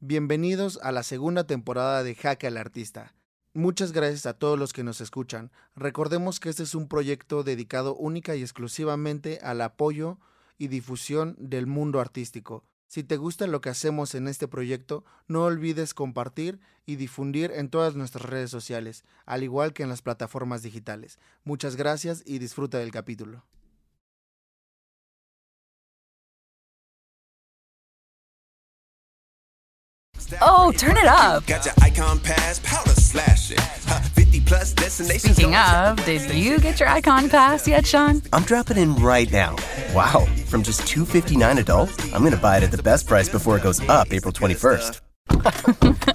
Bienvenidos a la segunda temporada de Jaque al Artista. Muchas gracias a todos los que nos escuchan. Recordemos que este es un proyecto dedicado única y exclusivamente al apoyo y difusión del mundo artístico. Si te gusta lo que hacemos en este proyecto, no olvides compartir y difundir en todas nuestras redes sociales, al igual que en las plataformas digitales. Muchas gracias y disfruta del capítulo. Oh, turn it up. Got your icon pass, powder slash it. 50 plus destinations. Speaking of, did you get your icon pass yet, Sean? I'm dropping in right now. Wow, from just 259 adult, I'm going to buy it at the best price before it goes up April 21st.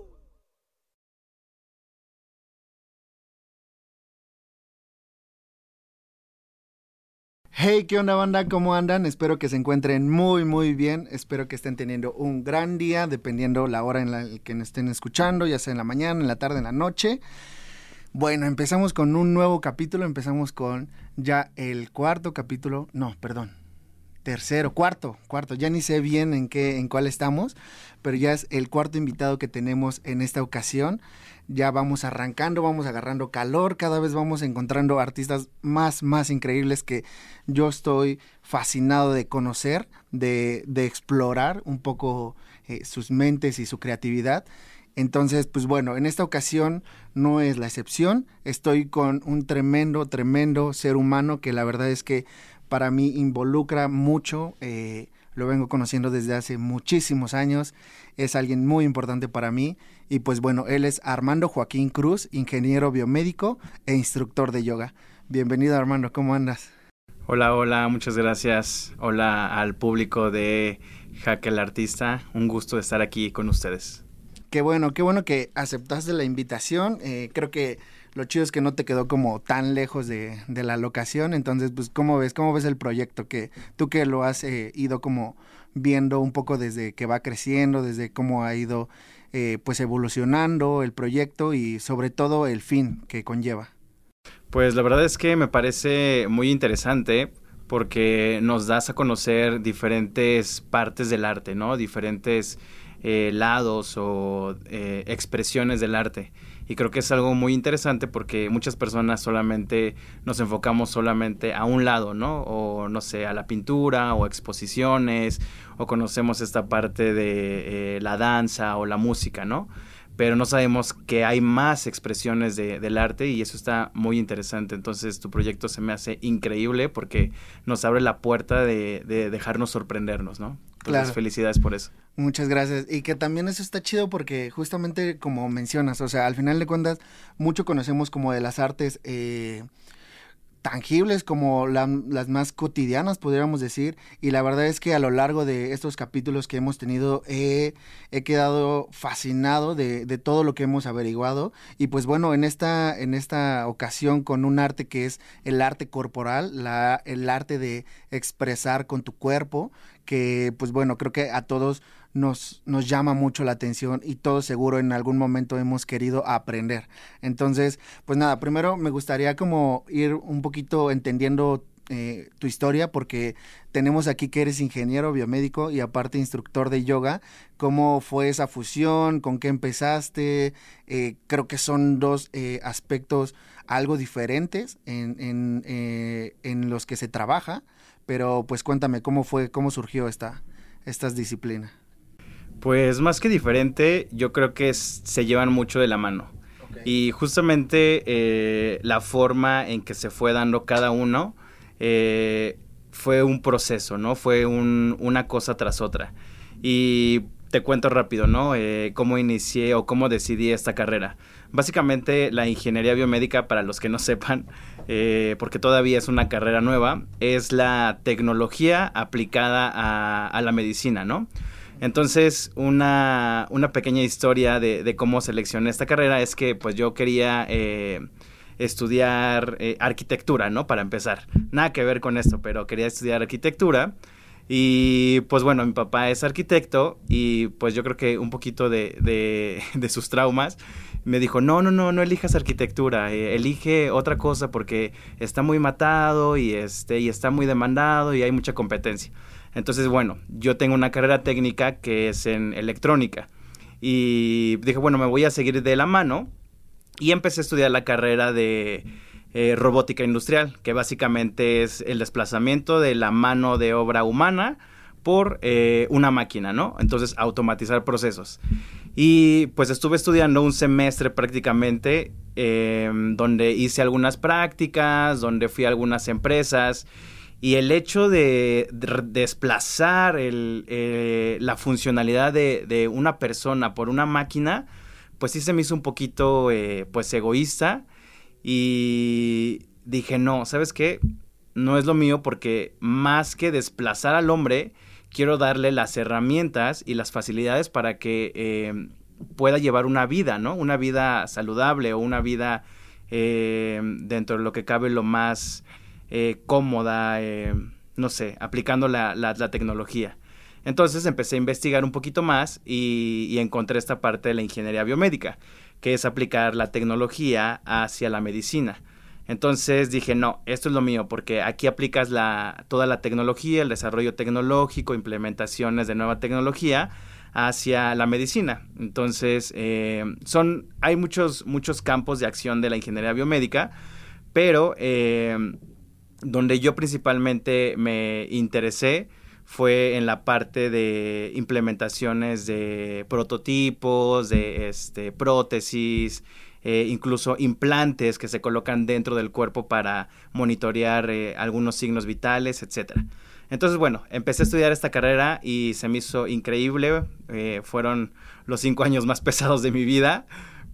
Hey, ¿qué onda banda? ¿Cómo andan? Espero que se encuentren muy muy bien. Espero que estén teniendo un gran día, dependiendo la hora en la que nos estén escuchando, ya sea en la mañana, en la tarde, en la noche. Bueno, empezamos con un nuevo capítulo, empezamos con ya el cuarto capítulo, no, perdón, tercero, cuarto, cuarto, ya ni sé bien en qué, en cuál estamos, pero ya es el cuarto invitado que tenemos en esta ocasión. Ya vamos arrancando, vamos agarrando calor, cada vez vamos encontrando artistas más, más increíbles que yo estoy fascinado de conocer, de, de explorar un poco eh, sus mentes y su creatividad. Entonces, pues bueno, en esta ocasión no es la excepción. Estoy con un tremendo, tremendo ser humano que la verdad es que para mí involucra mucho. eh, lo vengo conociendo desde hace muchísimos años. Es alguien muy importante para mí. Y pues bueno, él es Armando Joaquín Cruz, ingeniero biomédico e instructor de yoga. Bienvenido Armando, ¿cómo andas? Hola, hola, muchas gracias. Hola al público de Jaque el Artista. Un gusto estar aquí con ustedes. Qué bueno, qué bueno que aceptaste la invitación. Eh, creo que lo chido es que no te quedó como tan lejos de, de la locación. Entonces, pues, ¿cómo ves? ¿Cómo ves el proyecto? Que tú que lo has eh, ido como viendo un poco desde que va creciendo, desde cómo ha ido eh, pues evolucionando el proyecto y sobre todo el fin que conlleva. Pues la verdad es que me parece muy interesante porque nos das a conocer diferentes partes del arte, ¿no? Diferentes eh, lados o expresiones del arte. Y creo que es algo muy interesante porque muchas personas solamente nos enfocamos solamente a un lado, ¿no? O no sé, a la pintura o exposiciones o conocemos esta parte de eh, la danza o la música, ¿no? Pero no sabemos que hay más expresiones de- del arte y eso está muy interesante. Entonces tu proyecto se me hace increíble porque nos abre la puerta de, de dejarnos sorprendernos, ¿no? Entonces Claro. felicidades por eso. Muchas gracias. Y que también eso está chido porque justamente como mencionas, o sea, al final de cuentas, mucho conocemos como de las artes eh, tangibles, como la- las más cotidianas, podríamos decir. Y la verdad es que a lo largo de estos capítulos que hemos tenido, he- he quedado fascinado de, de todo lo que hemos averiguado. Y pues bueno, en esta, en esta ocasión con un arte que es el arte corporal, la, el arte de expresar con tu cuerpo, que pues bueno, creo que a todos nos, nos llama mucho la atención y todos seguro en algún momento hemos querido aprender. Entonces, pues nada, primero me gustaría como ir un poquito entendiendo eh, tu historia porque tenemos aquí que eres ingeniero biomédico y aparte instructor de yoga. ¿Cómo fue esa fusión? ¿Con qué empezaste? Eh, creo que son dos eh, aspectos algo diferentes en, en, eh, en los que se trabaja, pero pues cuéntame cómo fue, cómo surgió esta, estas disciplinas. Pues más que diferente, yo creo que es- se llevan mucho de la mano. Y justamente eh, la forma en que se fue dando cada uno eh, fue un proceso, ¿no? Fue un- una cosa tras otra. Y te cuento rápido, ¿no? Eh, cómo inicié o cómo decidí esta carrera. Básicamente la ingeniería biomédica, para los que no sepan, eh, porque todavía es una carrera nueva, es la tecnología aplicada a, la medicina, ¿no? Entonces, una, una pequeña historia de, cómo seleccioné esta carrera es que pues yo quería eh, estudiar eh, arquitectura, ¿no? Para empezar. Nada que ver con esto, pero quería estudiar arquitectura. Y pues bueno, mi papá es arquitecto y pues yo creo que un poquito de- de sus traumas me dijo, no, no, no, no elijas arquitectura, eh, elige otra cosa porque está muy matado y, este, y está muy demandado y hay mucha competencia. Entonces, bueno, yo tengo una carrera técnica que es en electrónica y dije, bueno, me voy a seguir de la mano y empecé a estudiar la carrera de eh, robótica industrial, que básicamente es el desplazamiento de la mano de obra humana por eh, una máquina, ¿no? Entonces, automatizar procesos. Y pues estuve estudiando un semestre prácticamente, eh, donde hice algunas prácticas, donde fui a algunas empresas. Y el hecho de, de desplazar eh, la funcionalidad de, de una persona por una máquina, pues sí se me hizo un poquito eh, pues egoísta y dije, no, ¿sabes qué? No es lo mío porque más que desplazar al hombre, quiero darle las herramientas y las facilidades para que eh, pueda llevar una vida, ¿no? Una vida saludable o una vida eh, dentro de lo que cabe lo más eh, cómoda, eh, no sé, aplicando la, la- la tecnología. Entonces empecé a investigar un poquito más y, y encontré esta parte de la ingeniería biomédica, que es aplicar la tecnología hacia la medicina. Entonces dije, no, esto es lo mío, porque aquí aplicas la, toda la tecnología, el desarrollo tecnológico, implementaciones de nueva tecnología hacia la medicina. Entonces, eh, son, hay muchos, muchos campos de acción de la ingeniería biomédica, pero eh, donde yo principalmente me interesé fue en la parte de implementaciones de prototipos, de este, prótesis, eh, incluso implantes que se colocan dentro del cuerpo para monitorear eh, algunos signos vitales, etcétera. Entonces, bueno, empecé a estudiar esta carrera y se me hizo increíble. eh, fueron los cinco años más pesados de mi vida,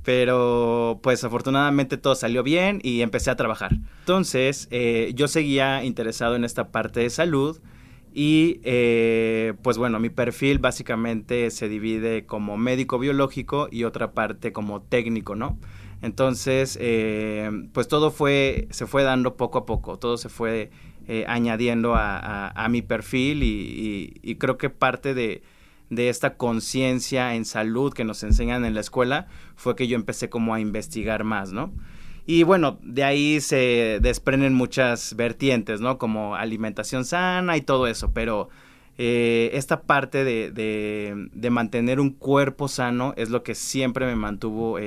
pero pues afortunadamente todo salió bien y empecé a trabajar. Entonces, yo seguía interesado en esta parte de salud y eh, pues bueno, mi perfil básicamente se divide como médico biológico y otra parte como técnico, ¿no? Entonces, eh, pues todo fue, se fue dando poco a poco, todo se fue eh, añadiendo a, mi perfil y, creo que parte de, de esta conciencia en salud que nos enseñan en la escuela fue que yo empecé como a investigar más, ¿no? Y bueno, de ahí se desprenden muchas vertientes, ¿no? Como alimentación sana y todo eso, pero eh, esta parte de, de- de mantener un cuerpo sano es lo que siempre me mantuvo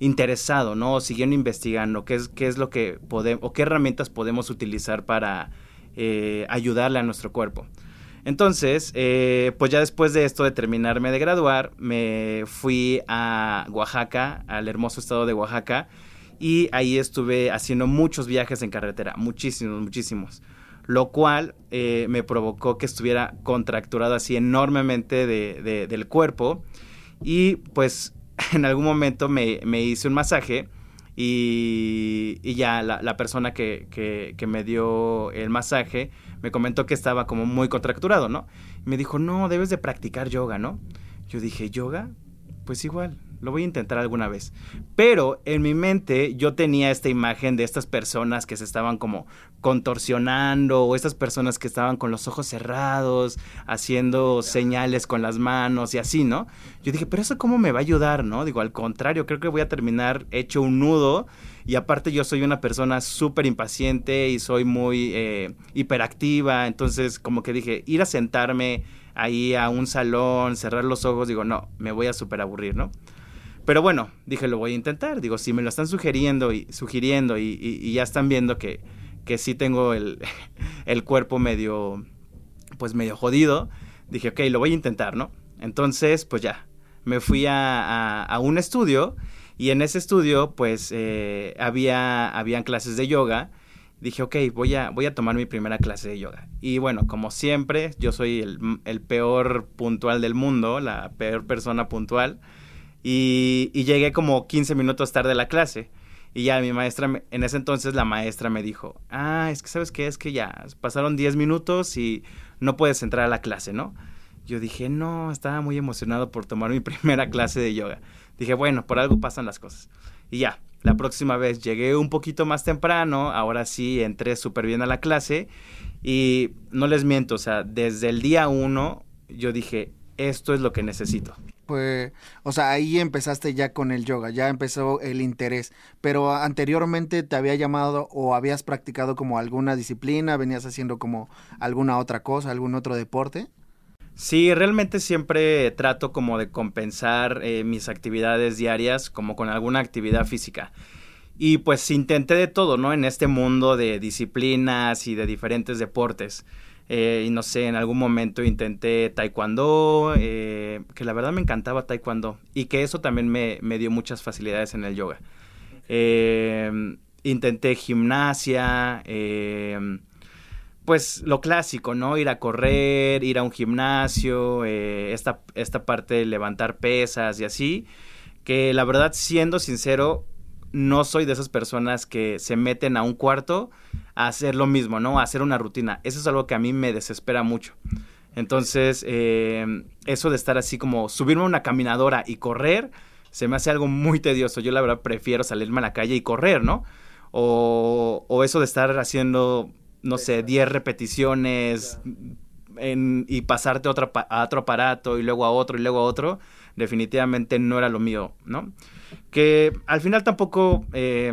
interesado, ¿no? Siguiendo investigando qué es, qué es lo que podemos, o qué herramientas podemos utilizar para eh, ayudarle a nuestro cuerpo. Entonces, eh, pues ya después de esto, de terminarme de graduar, me fui a Oaxaca, al hermoso estado de Oaxaca, y ahí estuve haciendo muchos viajes en carretera, muchísimos, muchísimos. Lo cual eh, me provocó que estuviera contracturado así enormemente de- de- del cuerpo. Y pues en algún momento me, me hice un masaje y, y ya la, la persona que, que- que me dio el masaje me comentó que estaba como muy contracturado, ¿no? Y me dijo, no, debes de practicar yoga, ¿no? Yo dije, ¿yoga? Pues igual, lo voy a intentar alguna vez. Pero en mi mente yo tenía esta imagen de estas personas que se estaban como contorsionando o estas personas que estaban con los ojos cerrados, haciendo señales con las manos y así, ¿no? Yo dije, pero eso cómo me va a ayudar, ¿no? Digo, al contrario, creo que voy a terminar hecho un nudo y aparte yo soy una persona súper impaciente y soy muy eh, hiperactiva, entonces como que dije, ir a sentarme ahí a un salón, cerrar los ojos, digo, no, me voy a súper aburrir, ¿no? Pero bueno, dije, lo voy a intentar. Digo, si me lo están sugiriendo y sugiriendo y, ya están viendo que, que sí tengo el, el cuerpo medio, pues medio jodido, dije, ok, lo voy a intentar, ¿no? Entonces, pues ya, me fui a, a, un estudio y en ese estudio, pues, eh, había, habían clases de yoga. Dije, ok, voy a, voy a tomar mi primera clase de yoga. Y bueno, como siempre, yo soy el, el peor puntual del mundo, la peor persona puntual. Y, llegué como 15 minutos tarde a la clase. Y ya mi maestra, en ese entonces la maestra me dijo, ah, es que sabes qué, es que ya pasaron 10 minutos y no puedes entrar a la clase, ¿no? Yo dije, no, estaba muy emocionado por tomar mi primera clase de yoga. Dije, bueno, por algo pasan las cosas. Y ya, la próxima vez llegué un poquito más temprano, ahora sí entré súper bien a la clase y no les miento, o sea, desde el día uno yo dije, esto es lo que necesito. Pues, o sea, ahí empezaste ya con el yoga, ya empezó el interés, pero anteriormente te había llamado o habías practicado como alguna disciplina, venías haciendo como alguna otra cosa, algún otro deporte. Sí, realmente siempre trato como de compensar eh, mis actividades diarias como con alguna actividad física. Y pues intenté de todo, ¿no? En este mundo de disciplinas y de diferentes deportes. Eh, y no sé, en algún momento intenté taekwondo, eh, que la verdad me encantaba taekwondo. Y que eso también me, me dio muchas facilidades en el yoga. intenté gimnasia, pues lo clásico, ¿no? Ir a correr, ir a un gimnasio, eh, esta, esta parte de levantar pesas y así, que la verdad, siendo sincero, no soy de esas personas que se meten a un cuarto a hacer lo mismo, ¿no? A hacer una rutina. Eso es algo que a mí me desespera mucho. Entonces, eh, eso de estar así como subirme a una caminadora y correr, se me hace algo muy tedioso. Yo la verdad prefiero salirme a la calle y correr, ¿no? O, o eso de estar haciendo no sé, 10 repeticiones y pasarte a otro, a otro aparato y luego a otro y luego a otro, definitivamente no era lo mío, ¿no? Que al final tampoco, eh,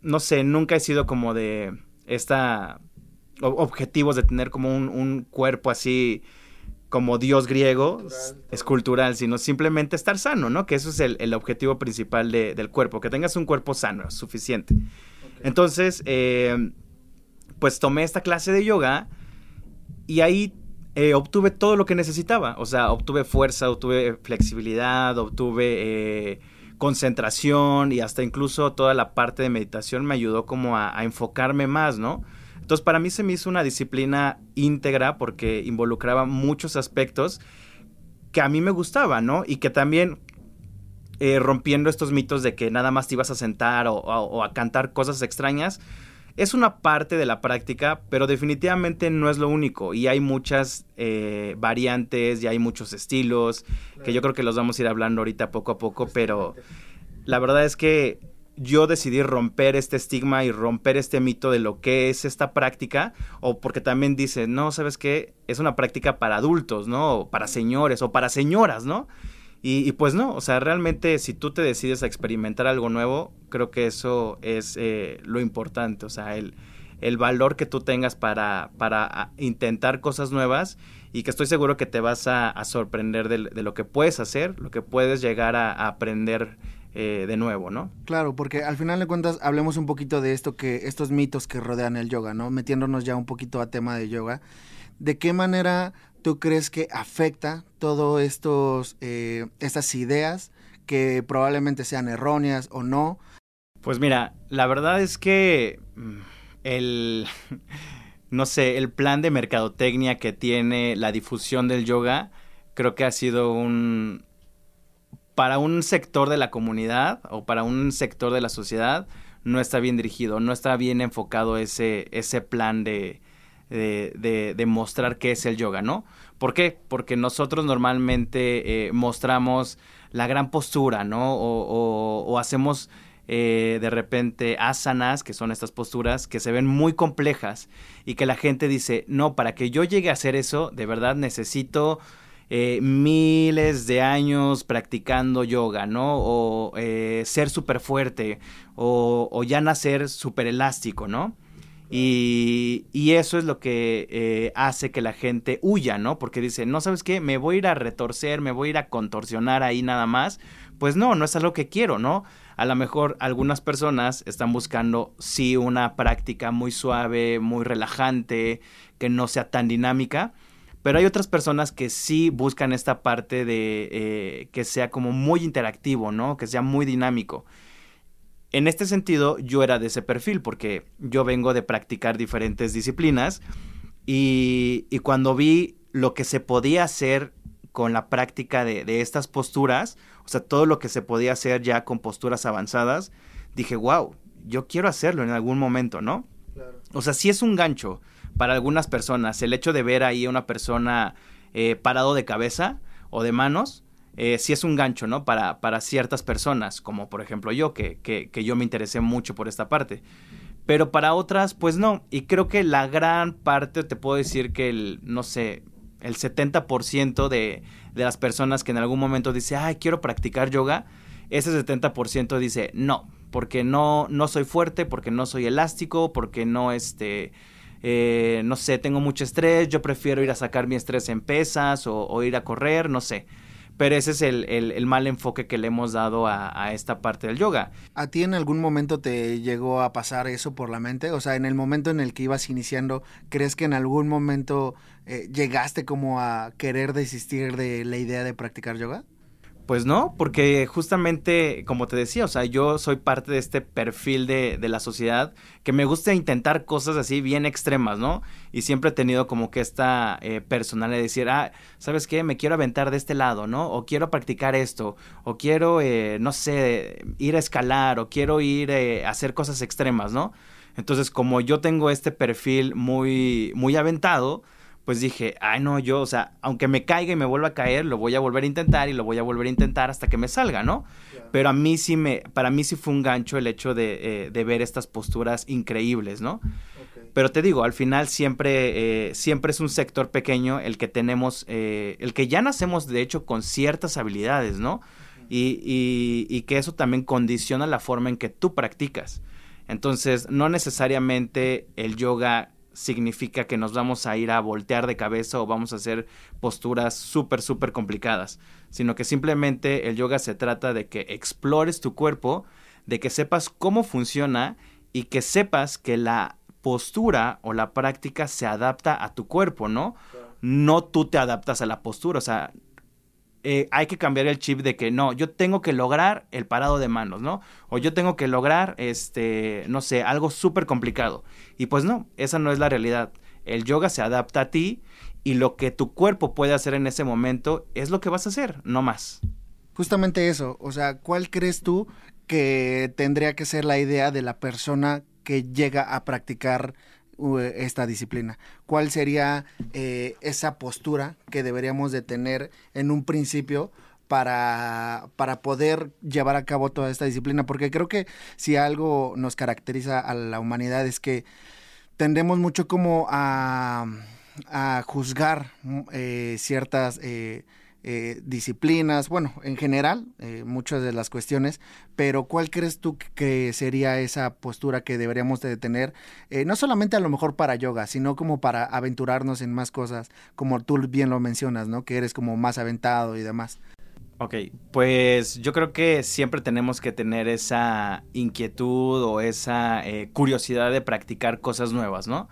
no sé, nunca he sido como de esta objetivos de tener como un, cuerpo así como dios griego, escultural, sino simplemente estar sano, ¿no? Que eso es el, objetivo principal del cuerpo, que tengas un cuerpo sano, suficiente. Entonces, eh, pues tomé esta clase de yoga y ahí eh, obtuve todo lo que necesitaba. O sea, obtuve fuerza, obtuve flexibilidad, obtuve eh, concentración y hasta incluso toda la parte de meditación me ayudó como a, enfocarme más, ¿no? Entonces para mí se me hizo una disciplina íntegra porque involucraba muchos aspectos que a mí me gustaban, ¿no? Y que también eh, rompiendo estos mitos de que nada más te ibas a sentar o a cantar cosas extrañas, es una parte de la práctica, pero definitivamente no es lo único. Y hay muchas eh, variantes y hay muchos estilos, que yo creo que los vamos a ir hablando ahorita poco a poco, pero la verdad es que yo decidí romper este estigma y romper este mito de lo que es esta práctica, o porque también dice, no, ¿sabes qué? Es una práctica para adultos, ¿no? O para señores, o para señoras, ¿no? Y, pues no, o sea, realmente si tú te decides a experimentar algo nuevo, creo que eso es eh, lo importante, o sea, el, el valor que tú tengas para, para ah, intentar cosas nuevas y que estoy seguro que te vas a, sorprender de, lo que puedes hacer, lo que puedes llegar a, aprender eh, de nuevo, ¿no? Claro, porque al final de cuentas hablemos un poquito de esto que, estos mitos que rodean el yoga, ¿no? Metiéndonos ya un poquito a tema de yoga. ¿De qué manera tú crees que afecta todo estos eh, estas ideas que probablemente sean erróneas o no? Pues mira, la verdad es que mm, el no sé, el plan de mercadotecnia que tiene la difusión del yoga creo que ha sido un para un sector de la comunidad o para un sector de la sociedad no está bien dirigido, no está bien enfocado ese ese plan de de, de, mostrar qué es el yoga, ¿no? ¿Por qué? Porque nosotros normalmente eh, mostramos la gran postura, ¿no? O, hacemos eh, de repente asanas, que son estas posturas que se ven muy complejas y que la gente dice, no, para que yo llegue a hacer eso, de verdad necesito eh, miles de años practicando yoga, ¿no? O ser súper fuerte, o, o, ya nacer súper elástico, ¿no? Y, eso es lo que eh, hace que la gente huya, ¿no? Porque dice, no sabes qué, me voy a ir a retorcer, me voy a ir a contorsionar ahí nada más. Pues no, no es algo que quiero, ¿no? A lo mejor algunas personas están buscando, sí, una práctica muy suave, muy relajante, que no sea tan dinámica. Pero hay otras personas que sí buscan esta parte de eh, que sea como muy interactivo, ¿no? Que sea muy dinámico. En este sentido, yo era de ese perfil porque yo vengo de practicar diferentes disciplinas y, y cuando vi lo que se podía hacer con la práctica de, de, estas posturas, o sea, todo lo que se podía hacer ya con posturas avanzadas, dije, wow, yo quiero hacerlo en algún momento, ¿no? Claro. O sea, sí es un gancho para algunas personas el hecho de ver ahí a una persona eh, parado de cabeza o de manos, eh, es un gancho, ¿no? Para, para ciertas personas, como por ejemplo yo, que, que, yo me interesé mucho por esta parte pero para otras, pues no. Y creo que la gran parte, te puedo decir que el, no sé, el 70% de, de las personas que en algún momento dice, ay, quiero practicar yoga, ese 70% dice, no, porque no, no soy fuerte, porque no soy elástico, porque no, este, eh, no sé, tengo mucho estrés, yo prefiero ir a sacar mi estrés en pesas o ir a correr, no sé. Pero ese es el, mal enfoque que le hemos dado a, a, esta parte del yoga. ¿A ti en algún momento te llegó a pasar eso por la mente? O sea, en el momento en el que ibas iniciando, ¿crees que en algún momento eh, llegaste como a querer desistir de la idea de practicar yoga? Pues no, porque justamente, como te decía, o sea, yo soy parte de este perfil de, de, la sociedad que me gusta intentar cosas así bien extremas, ¿no? Y siempre he tenido como que esta eh, personalidad de decir, ah, ¿sabes qué? Me quiero aventar de este lado, ¿no? O quiero practicar esto, o quiero, eh, no sé, ir a escalar, o quiero ir eh, a hacer cosas extremas, ¿no? Entonces, como yo tengo este perfil muy, muy aventado, pues dije, ay no, yo, o sea, aunque me caiga y me vuelva a caer, lo voy a volver a intentar y lo voy a volver a intentar hasta que me salga, ¿no? Yeah. Pero a mí sí me, para mí sí fue un gancho el hecho de, eh, de ver estas posturas increíbles, ¿no? Okay. Pero te digo, al final siempre, eh, siempre es un sector pequeño el que tenemos, eh, el que ya nacemos de hecho con ciertas habilidades, ¿no? Uh -huh. y, y, y que eso también condiciona la forma en que tú practicas. Entonces, no necesariamente el yoga significa que nos vamos a ir a voltear de cabeza o vamos a hacer posturas súper, súper complicadas, sino que simplemente el yoga se trata de que explores tu cuerpo, de que sepas cómo funciona y que sepas que la postura o la práctica se adapta a tu cuerpo, ¿no? No tú te adaptas a la postura, o sea, eh, hay que cambiar el chip de que no, yo tengo que lograr el parado de manos, ¿no? O yo tengo que lograr, este, no sé, algo súper complicado. Y pues no, esa no es la realidad. El yoga se adapta a ti y lo que tu cuerpo puede hacer en ese momento es lo que vas a hacer, no más. Justamente eso, o sea, ¿cuál crees tú que tendría que ser la idea de la persona que llega a practicar esta disciplina? ¿Cuál sería eh, esa postura que deberíamos de tener en un principio para, para poder llevar a cabo toda esta disciplina? Porque creo que si algo nos caracteriza a la humanidad es que tendemos mucho como a, a juzgar eh, ciertas... Eh, eh, disciplinas, bueno, en general, eh, muchas de las cuestiones, pero ¿cuál crees tú que sería esa postura que deberíamos de tener, eh, no solamente a lo mejor para yoga, sino como para aventurarnos en más cosas, como tú bien lo mencionas, ¿no? Que eres como más aventado y demás. Ok, pues yo creo que siempre tenemos que tener esa inquietud o esa curiosidad de practicar cosas nuevas, ¿no?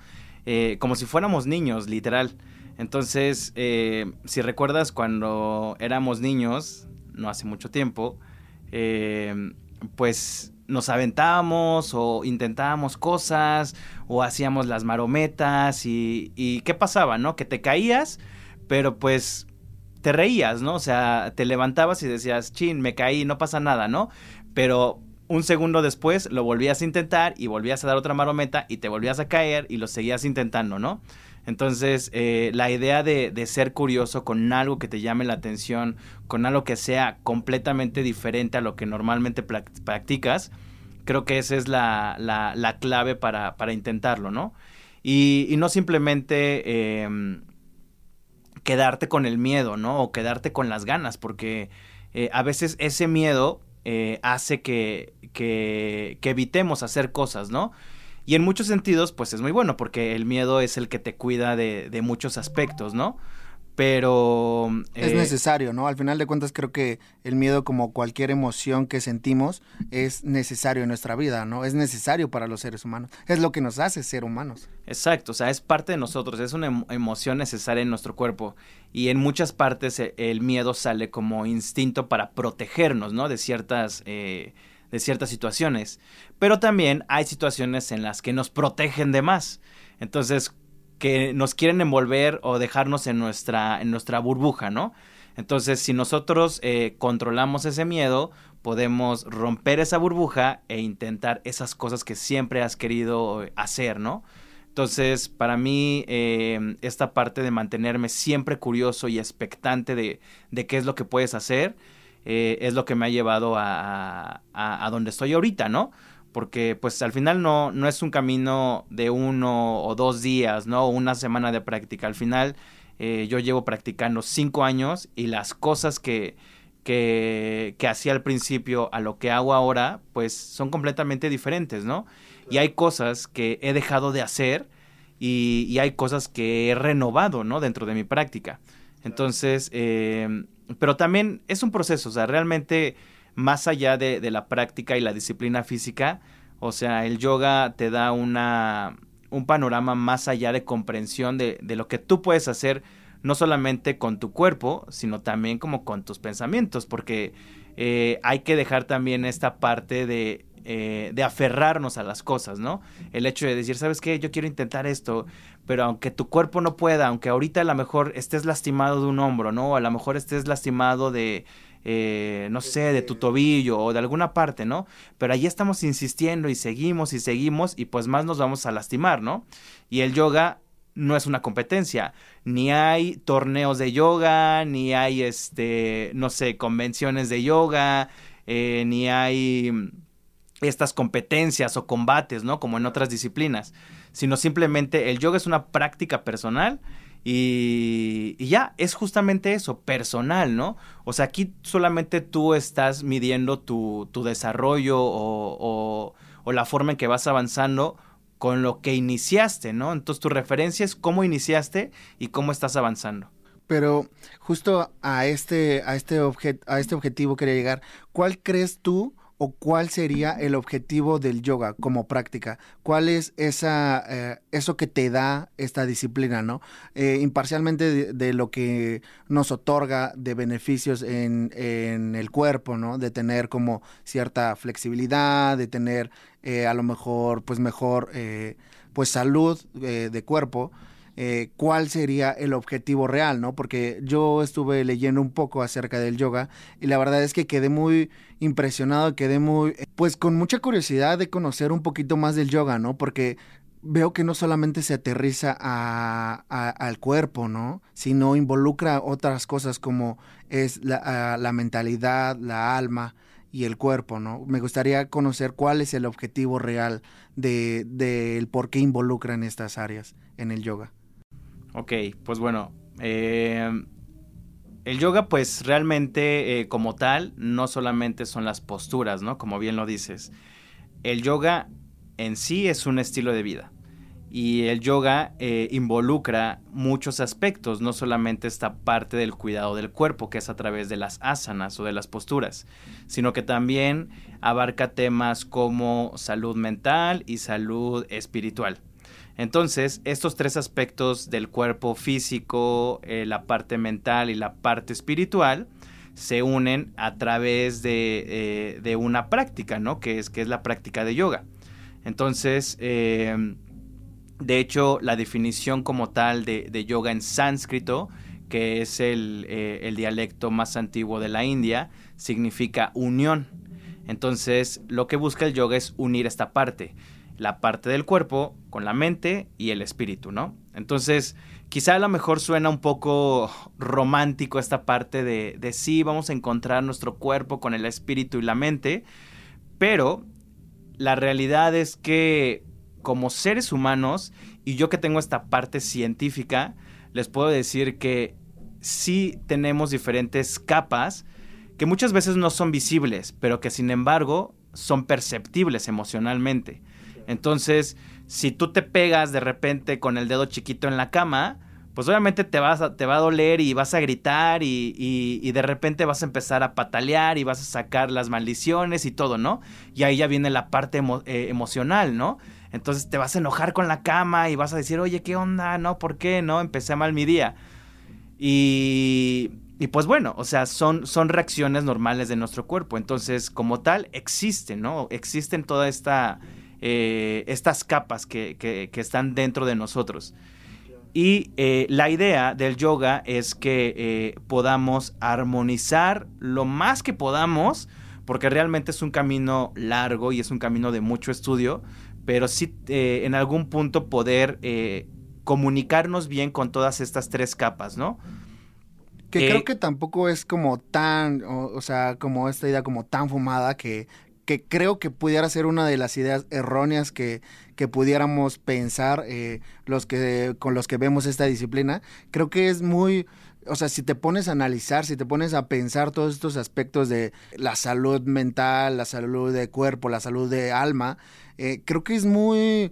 Como si fuéramos niños, literal. Entonces, eh, si recuerdas cuando éramos niños, no hace mucho tiempo, eh, pues nos aventábamos o intentábamos cosas o hacíamos las marometas y, y, ¿qué pasaba, no? Que te caías, pero pues te reías, ¿no? O sea, te levantabas y decías, chin, me caí, no pasa nada, ¿no? Pero un segundo después lo volvías a intentar y volvías a dar otra marometa y te volvías a caer y lo seguías intentando, ¿no? Entonces, eh, la idea de, ser curioso con algo que te llame la atención, con algo que sea completamente diferente a lo que normalmente practicas, creo que esa es la, la, la clave para, intentarlo, ¿no? Y, y no simplemente eh, quedarte con el miedo, ¿no? O quedarte con las ganas, porque eh, a veces ese miedo eh, hace que, que evitemos hacer cosas, ¿no? Y en muchos sentidos, pues es muy bueno, porque el miedo es el que te cuida de, de muchos aspectos, ¿no? pero... Es eh, necesario, ¿no? Al final de cuentas creo que el miedo como cualquier emoción que sentimos es necesario en nuestra vida, ¿no? Es necesario para los seres humanos. Es lo que nos hace ser humanos. Exacto, o sea, es parte de nosotros, es una emo- emoción necesaria en nuestro cuerpo y en muchas partes eh, el miedo sale como instinto para protegernos, ¿no? De ciertas, eh, de ciertas situaciones, pero también hay situaciones en las que nos protegen de más, entonces que nos quieren envolver o dejarnos en nuestra, en nuestra burbuja, ¿no? Entonces, si nosotros eh, controlamos ese miedo, podemos romper esa burbuja e intentar esas cosas que siempre has querido eh, hacer, ¿no? Entonces, para mí, eh, esta parte de mantenerme siempre curioso y expectante de, de qué es lo que puedes hacer, eh, es lo que me ha llevado a, a, donde estoy ahorita, ¿no? Porque pues al final no, no es un camino de uno o dos días, ¿no? O una semana de práctica. Al final eh, yo llevo practicando cinco años y las cosas que, que, que hacía al principio a lo que hago ahora, pues son completamente diferentes, ¿no? Y hay cosas que he dejado de hacer y, hay cosas que he renovado, ¿no? Dentro de mi práctica. Entonces, eh, pero también es un proceso, o sea, realmente más allá de, de, la práctica y la disciplina física, o sea, el yoga te da una, un panorama más allá de comprensión de, de, lo que tú puedes hacer, no solamente con tu cuerpo, sino también como con tus pensamientos, porque eh, hay que dejar también esta parte de, eh, de aferrarnos a las cosas, ¿no? El hecho de decir, ¿sabes qué? Yo quiero intentar esto, pero aunque tu cuerpo no pueda, aunque ahorita a lo mejor estés lastimado de un hombro, ¿no? A lo mejor estés lastimado de eh, no sé, de tu tobillo o de alguna parte, ¿no? Pero ahí estamos insistiendo y seguimos y seguimos y pues más nos vamos a lastimar, ¿no? Y el yoga no es una competencia, ni hay torneos de yoga, ni hay, este, no sé, convenciones de yoga, eh, ni hay estas competencias o combates, ¿no? Como en otras disciplinas, sino simplemente el yoga es una práctica personal y, y, ya, es justamente eso, personal, ¿no? O sea, aquí solamente tú estás midiendo tu, tu desarrollo o, la forma en que vas avanzando con lo que iniciaste, ¿no? Entonces tu referencia es cómo iniciaste y cómo estás avanzando. Pero justo a este, a este, a este objetivo quería llegar. ¿Cuál crees tú o cuál sería el objetivo del yoga como práctica? ¿Cuál es esa, eh, eso que te da esta disciplina, no? Eh, imparcialmente de, lo que nos otorga de beneficios en, en, el cuerpo, ¿no? De tener como cierta flexibilidad, de tener eh, a lo mejor, pues mejor, pues salud de cuerpo. Cuál sería el objetivo real, ¿no? Porque yo estuve leyendo un poco acerca del yoga y la verdad es que quedé muy impresionado, quedé muy, pues con mucha curiosidad de conocer un poquito más del yoga, ¿no? Porque veo que no solamente se aterriza a, a, al cuerpo, ¿no? Sino involucra otras cosas como es la, mentalidad, la alma y el cuerpo, ¿no? Me gustaría conocer cuál es el objetivo real de, de el por qué involucran estas áreas en el yoga. Ok, pues bueno, eh, el yoga pues realmente eh, como tal no solamente son las posturas, ¿no? Como bien lo dices. El yoga en sí es un estilo de vida. Y el yoga eh, involucra muchos aspectos, no solamente esta parte del cuidado del cuerpo, que es a través de las asanas o de las posturas, sino que también abarca temas como salud mental y salud espiritual. Entonces, estos tres aspectos del cuerpo físico, eh, la parte mental y la parte espiritual, se unen a través de, eh, de, una práctica, ¿no? Que es, que es la práctica de yoga. Entonces, eh, de hecho, la definición como tal de, yoga en sánscrito, que es eh, el, dialecto más antiguo de la India, significa unión. Entonces, lo que busca el yoga es unir esta parte, la parte del cuerpo con la mente y el espíritu, ¿no? Entonces, quizá a lo mejor suena un poco romántico esta parte de, de sí, vamos a encontrar nuestro cuerpo con el espíritu y la mente, pero la realidad es que como seres humanos, y yo que tengo esta parte científica, les puedo decir que sí tenemos diferentes capas que muchas veces no son visibles, pero que sin embargo son perceptibles emocionalmente. Entonces, si tú te pegas de repente con el dedo chiquito en la cama, pues obviamente te, vas a, te va a doler y vas a gritar y, y, de repente vas a empezar a patalear y vas a sacar las maldiciones y todo, ¿no? Y ahí ya viene la parte eh, emocional, ¿no? Entonces te vas a enojar con la cama y vas a decir, oye, ¿qué onda? ¿No? ¿Por qué? ¿No? Empecé mal mi día. Y, y pues bueno, o sea, son, son reacciones normales de nuestro cuerpo. Entonces, como tal, existen, ¿no? Existen todas esta, eh, estas capas que, que, que están dentro de nosotros. Y eh, la idea del yoga es que eh, podamos armonizar lo más que podamos, porque realmente es un camino largo y es un camino de mucho estudio, pero sí en algún punto poder comunicarnos bien con todas estas tres capas, ¿no? Que creo que tampoco es como tan, o, o, sea, como esta idea como tan fumada que, que creo que pudiera ser una de las ideas erróneas que, que pudiéramos pensar eh, los que con los que vemos esta disciplina. Creo que es muy, o sea, si te pones a analizar, si te pones a pensar todos estos aspectos de la salud mental, la salud de cuerpo, la salud de alma, eh, creo que es muy,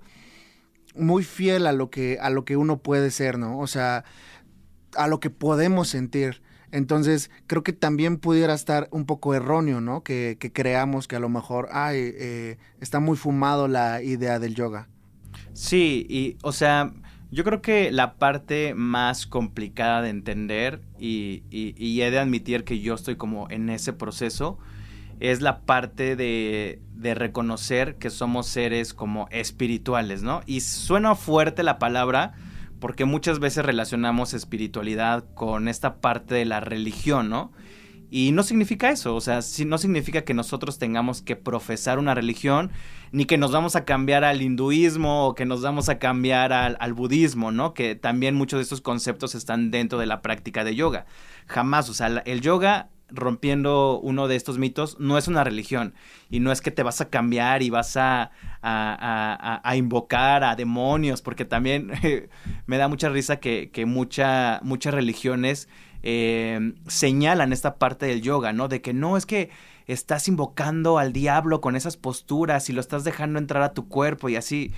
muy fiel a lo que, a lo que uno puede ser, ¿no? O sea, a lo que podemos sentir. Entonces, creo que también pudiera estar un poco erróneo, ¿no? Que, creamos que a lo mejor, ay, eh, está muy fumado la idea del yoga. Sí, y, o sea, yo creo que la parte más complicada de entender, y, y, he de admitir que yo estoy como en ese proceso, es la parte de, de reconocer que somos seres como espirituales, ¿no? Y suena fuerte la palabra, porque muchas veces relacionamos espiritualidad con esta parte de la religión, ¿no? Y no significa eso, o sea, no significa que nosotros tengamos que profesar una religión, ni que nos vamos a cambiar al hinduismo o que nos vamos a cambiar al, budismo, ¿no? Que también muchos de estos conceptos están dentro de la práctica de yoga. Jamás, o sea, el yoga rompiendo uno de estos mitos, no es una religión y no es que te vas a cambiar y vas a, a, invocar a demonios, porque también me da mucha risa que, que muchas religiones eh, señalan esta parte del yoga, ¿no? De que no es que estás invocando al diablo con esas posturas y lo estás dejando entrar a tu cuerpo y así.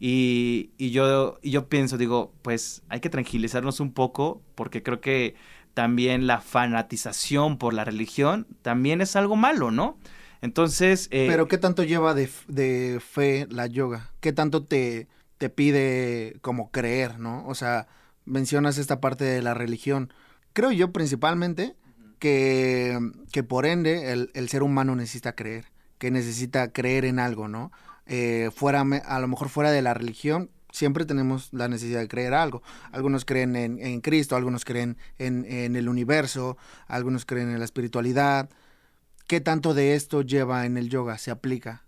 Y, y yo, y yo pienso, digo, pues hay que tranquilizarnos un poco porque creo que también la fanatización por la religión también es algo malo, ¿no? Entonces... Eh, Pero ¿qué tanto lleva de, de, fe la yoga? ¿Qué tanto te, te pide como creer, ¿no? O sea, mencionas esta parte de la religión. Creo yo principalmente que, que por ende el, el, ser humano necesita creer, que necesita creer en algo, ¿no? Eh, fuera, a lo mejor fuera de la religión, siempre tenemos la necesidad de creer algo. Algunos creen en, Cristo, algunos creen en, el universo, algunos creen en la espiritualidad. ¿Qué tanto de esto lleva en el yoga? ¿Se aplica?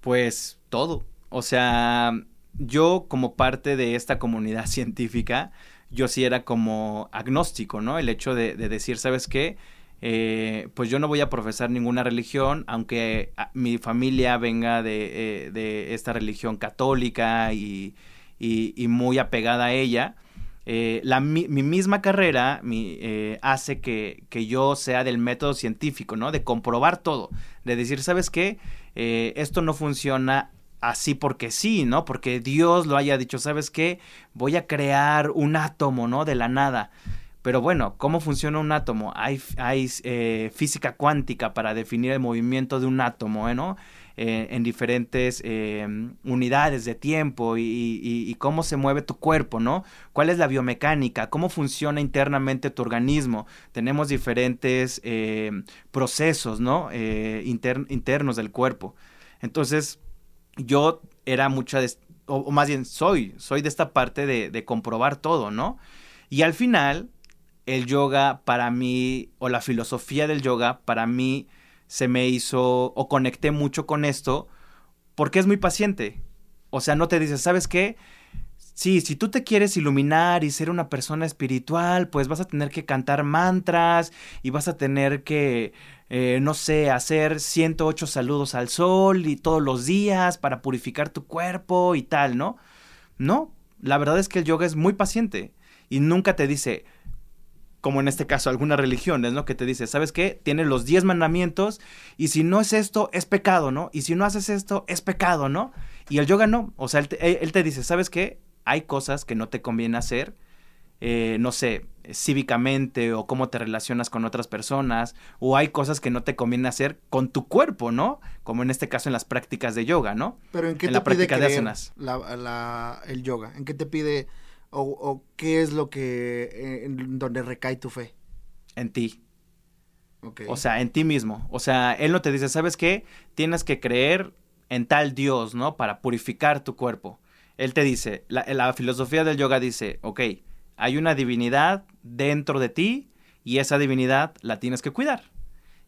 Pues todo. O sea, yo como parte de esta comunidad científica, yo sí era como agnóstico, ¿no? El hecho de, de decir, ¿sabes qué? Eh, pues yo no voy a profesar ninguna religión, aunque ah, mi familia venga de, eh, de esta religión católica y, y, muy apegada a ella. Eh, la, mi, misma carrera mi, hace que, que, yo sea del método científico, ¿no? De comprobar todo, de decir, ¿sabes qué? esto no funciona así porque sí, ¿no? Porque Dios lo haya dicho, ¿sabes qué? Voy a crear un átomo, ¿no? De la nada. Pero bueno, ¿cómo funciona un átomo? Hay, hay eh, física cuántica para definir el movimiento de un átomo, ¿eh, ¿no? Eh, en diferentes unidades de tiempo y, cómo se mueve tu cuerpo, ¿no? ¿Cuál es la biomecánica? ¿Cómo funciona internamente tu organismo? Tenemos diferentes procesos, ¿no? internos del cuerpo. Entonces, yo era mucha, de, o, más bien soy, soy de esta parte de, de comprobar todo, ¿no? Y al final, el yoga para mí, o la filosofía del yoga para mí se me hizo, o conecté mucho con esto, porque es muy paciente. O sea, no te dices, ¿sabes qué? Sí, si tú te quieres iluminar y ser una persona espiritual, pues vas a tener que cantar mantras y vas a tener que, eh, no sé, hacer 108 saludos al sol y todos los días para purificar tu cuerpo y tal, ¿no? No, la verdad es que el yoga es muy paciente y nunca te dice, como en este caso algunas religiones, ¿no? Que te dice, ¿sabes qué? Tienes los 10 mandamientos y si no es esto, es pecado, ¿no? Y si no haces esto, es pecado, ¿no? Y el yoga no, o sea, él te, dice, ¿sabes qué? Hay cosas que no te conviene hacer eh, no sé, cívicamente o cómo te relacionas con otras personas, o hay cosas que no te conviene hacer con tu cuerpo, ¿no? Como en este caso en las prácticas de yoga, ¿no? Pero ¿en qué en te la pide práctica de asanas. la- la- el yoga? ¿En qué te pide o, o qué es lo que eh, en donde recae tu fe? En ti. Ok. O sea, en ti mismo. O sea, él no te dice, ¿sabes qué? Tienes que creer en tal Dios, ¿no? Para purificar tu cuerpo. Él te dice, la, la filosofía del yoga dice, ok, hay una divinidad dentro de ti y esa divinidad la tienes que cuidar.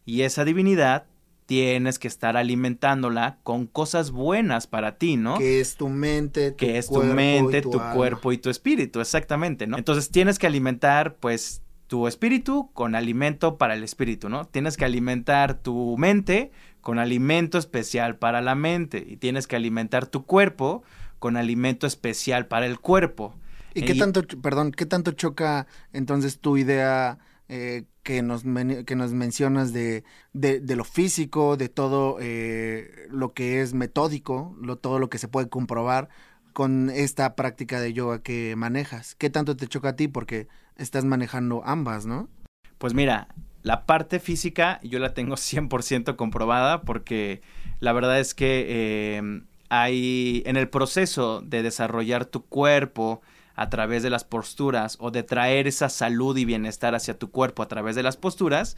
Y esa divinidad tienes que estar alimentándola con cosas buenas para ti, ¿no? que es tu mente, tu que es tu mente, tu tu, cuerpo y tu espíritu, exactamente, ¿no? Entonces tienes que alimentar, pues, tu espíritu con alimento para el espíritu, ¿no? Tienes que alimentar tu mente con alimento especial para la mente y tienes que alimentar tu cuerpo con alimento especial para el cuerpo. ¿Y qué tanto, perdón, qué tanto choca entonces tu idea eh, que, nos, que nos mencionas de, de, lo físico, de todo eh, lo que es metódico, todo lo que se puede comprobar con esta práctica de yoga que manejas? ¿Qué tanto te choca a ti? Porque estás manejando ambas, ¿no? Pues mira, la parte física yo la tengo 100% comprobada porque la verdad es que eh, hay en el proceso de desarrollar tu cuerpo a través de las posturas o de traer esa salud y bienestar hacia tu cuerpo a través de las posturas,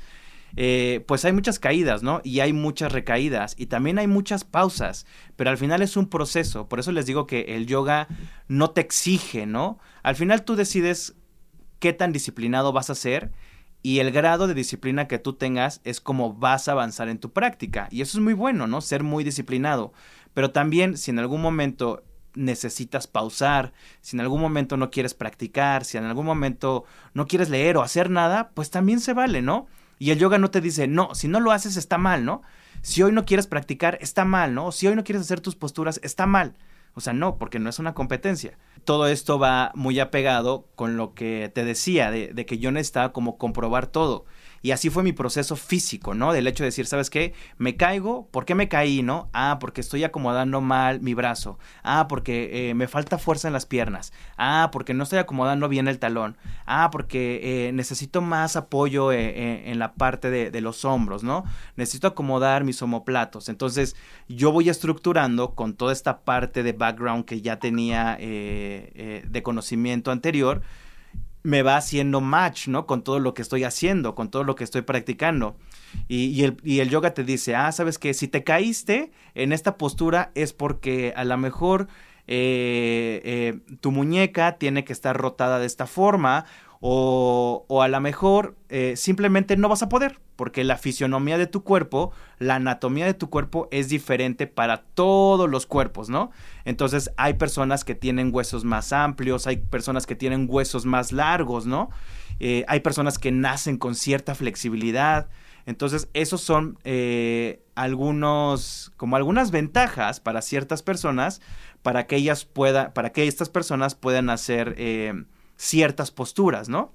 eh, pues hay muchas caídas, ¿no? Y hay muchas recaídas y también hay muchas pausas, pero al final es un proceso, por eso les digo que el yoga no te exige, ¿no? Al final tú decides qué tan disciplinado vas a ser y el grado de disciplina que tú tengas es como vas a avanzar en tu práctica. Y eso es muy bueno, ¿no? Ser muy disciplinado. Pero también si en algún momento necesitas pausar, si en algún momento no quieres practicar, si en algún momento no quieres leer o hacer nada, pues también se vale, ¿no? Y el yoga no te dice, no, si no lo haces está mal, ¿no? Si hoy no quieres practicar, está mal, ¿no? Si hoy no quieres hacer tus posturas, está mal. O sea, no, porque no es una competencia. Todo esto va muy apegado con lo que te decía, de, de que yo necesitaba como comprobar todo. Y así fue mi proceso físico, ¿no? Del hecho de decir, ¿sabes qué? Me caigo, ¿por qué me caí, no? Ah, porque estoy acomodando mal mi brazo. Ah, porque eh, me falta fuerza en las piernas. Ah, porque no estoy acomodando bien el talón. Ah, porque eh, necesito más apoyo eh, eh, en la parte de, los hombros, ¿no? Necesito acomodar mis omoplatos. Entonces, yo voy estructurando con toda esta parte de background que ya tenía eh, de conocimiento anterior me va haciendo match, ¿no? Con todo lo que estoy haciendo, con todo lo que estoy practicando. Y, el yoga te dice, ah, sabes que si te caíste en esta postura es porque a lo mejor eh, eh, tu muñeca tiene que estar rotada de esta forma o, o a lo mejor eh, simplemente no vas a poder porque la fisionomía de tu cuerpo, la anatomía de tu cuerpo es diferente para todos los cuerpos, ¿no? Entonces hay personas que tienen huesos más amplios, hay personas que tienen huesos más largos, ¿no? Eh, hay personas que nacen con cierta flexibilidad. Entonces, esos son eh, algunos, como algunas ventajas para ciertas personas, para que ellas puedan, para que estas personas puedan hacer ciertas posturas, ¿no?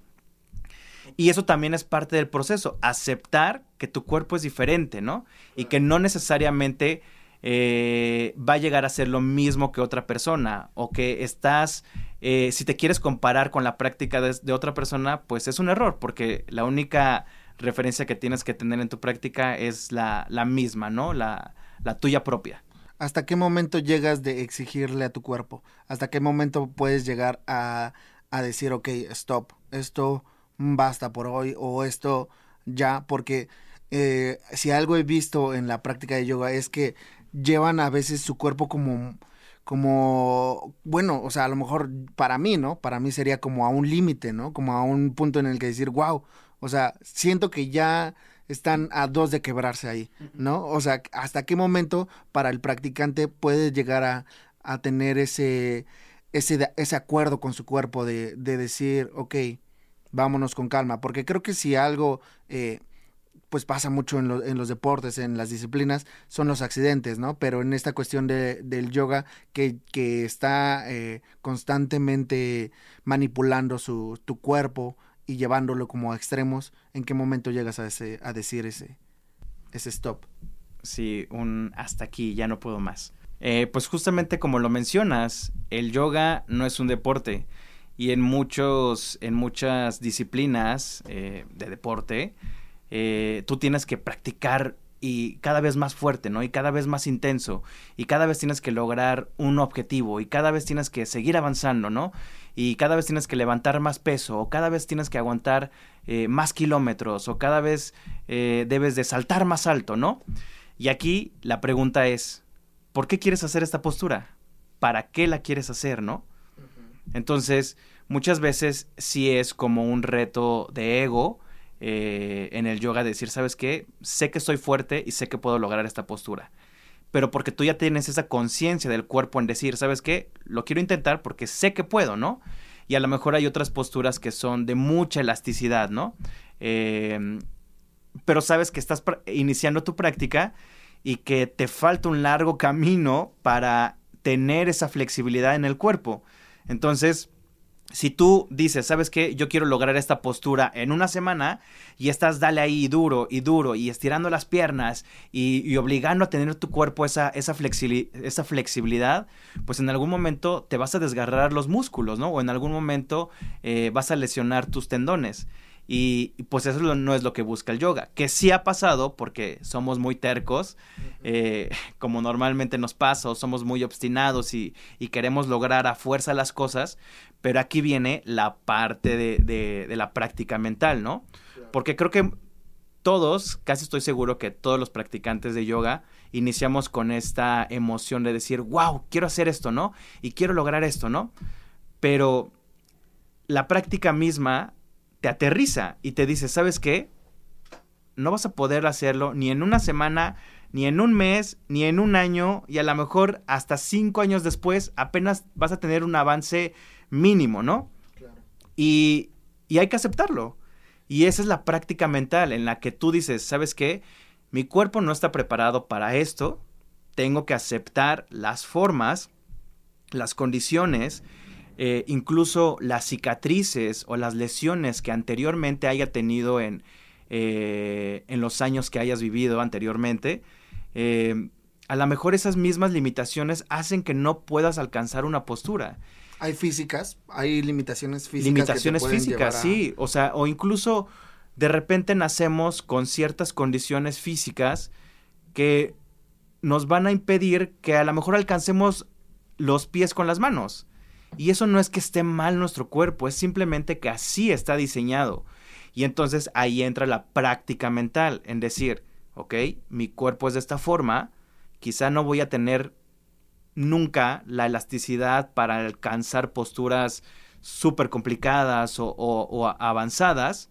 Y eso también es parte del proceso, aceptar que tu cuerpo es diferente, ¿no? Y que no necesariamente eh, va a llegar a ser lo mismo que otra persona o que estás, eh, si te quieres comparar con la práctica de, de, otra persona, pues es un error, porque la única referencia que tienes que tener en tu práctica es la, la misma, ¿no? La, la tuya propia. ¿Hasta qué momento llegas de exigirle a tu cuerpo? ¿Hasta qué momento puedes llegar a, a decir, ok, stop, esto basta por hoy o esto ya? Porque eh, si algo he visto en la práctica de yoga es que llevan a veces su cuerpo como como, bueno, o sea, a lo mejor para mí, ¿no? Para mí sería como a un límite, ¿no? Como a un punto en el que decir, wow, o sea, siento que ya están a dos de quebrarse ahí, ¿no? O sea, hasta qué momento para el practicante puede llegar a, a tener ese, ese, ese acuerdo con su cuerpo de, de, decir, ok, vámonos con calma, porque creo que si algo... Eh, pues pasa mucho en, lo, en, los deportes, en las disciplinas, son los accidentes, ¿no? Pero en esta cuestión de, del yoga que, que está eh, constantemente manipulando su, tu cuerpo y llevándolo como a extremos, ¿en qué momento llegas a, ese, a decir ese, ese stop? Sí, un hasta aquí, ya no puedo más. Eh, pues justamente como lo mencionas, el yoga no es un deporte y en muchos, en muchas disciplinas eh, de deporte, eh, tú tienes que practicar y cada vez más fuerte, ¿no? Y cada vez más intenso, y cada vez tienes que lograr un objetivo, y cada vez tienes que seguir avanzando, ¿no? Y cada vez tienes que levantar más peso, o cada vez tienes que aguantar eh, más kilómetros, o cada vez eh, debes de saltar más alto, ¿no? Y aquí la pregunta es, ¿por qué quieres hacer esta postura? ¿Para qué la quieres hacer, no? Entonces, muchas veces sí es como un reto de ego, eh, en el yoga decir, ¿sabes qué? Sé que soy fuerte y sé que puedo lograr esta postura. Pero porque tú ya tienes esa conciencia del cuerpo en decir, ¿sabes qué? Lo quiero intentar porque sé que puedo, ¿no? Y a lo mejor hay otras posturas que son de mucha elasticidad, ¿no? Em, pero sabes que estás iniciando tu práctica y que te falta un largo camino para tener esa flexibilidad en el cuerpo. Entonces, si tú dices, ¿sabes qué? Yo quiero lograr esta postura en una semana y estás dale ahí duro y duro y estirando las piernas y, obligando a tener tu cuerpo esa, esa, esa, flexibilidad, pues en algún momento te vas a desgarrar los músculos, ¿no? O en algún momento eh, vas a lesionar tus tendones. Y, pues eso no es lo que busca el yoga, que sí ha pasado porque somos muy tercos, eh, como normalmente nos pasa, o somos muy obstinados y, queremos lograr a fuerza las cosas, pero aquí viene la parte de, de, la práctica mental, ¿no? Porque creo que todos, casi estoy seguro que todos los practicantes de yoga iniciamos con esta emoción de decir, wow, quiero hacer esto, ¿no? Y quiero lograr esto, ¿no? Pero la práctica misma te aterriza y te dice, ¿sabes qué? No vas a poder hacerlo ni en una semana, ni en un mes, ni en un año, y a lo mejor hasta cinco años después apenas vas a tener un avance mínimo, ¿no? Claro. Y, y hay que aceptarlo. Y esa es la práctica mental en la que tú dices, ¿sabes qué? Mi cuerpo no está preparado para esto, tengo que aceptar las formas, las condiciones, eh, incluso las cicatrices o las lesiones que anteriormente haya tenido en, eh, en los años que hayas vivido anteriormente, eh, a lo mejor esas mismas limitaciones hacen que no puedas alcanzar una postura. Hay físicas, hay limitaciones físicas. Limitaciones físicas, sí. O sea, o incluso de repente nacemos con ciertas condiciones físicas que nos van a impedir que a lo mejor alcancemos los pies con las manos. Y eso no es que esté mal nuestro cuerpo, es simplemente que así está diseñado. Y entonces ahí entra la práctica mental, en decir, ok, mi cuerpo es de esta forma, quizá no voy a tener nunca la elasticidad para alcanzar posturas súper complicadas o, o, avanzadas,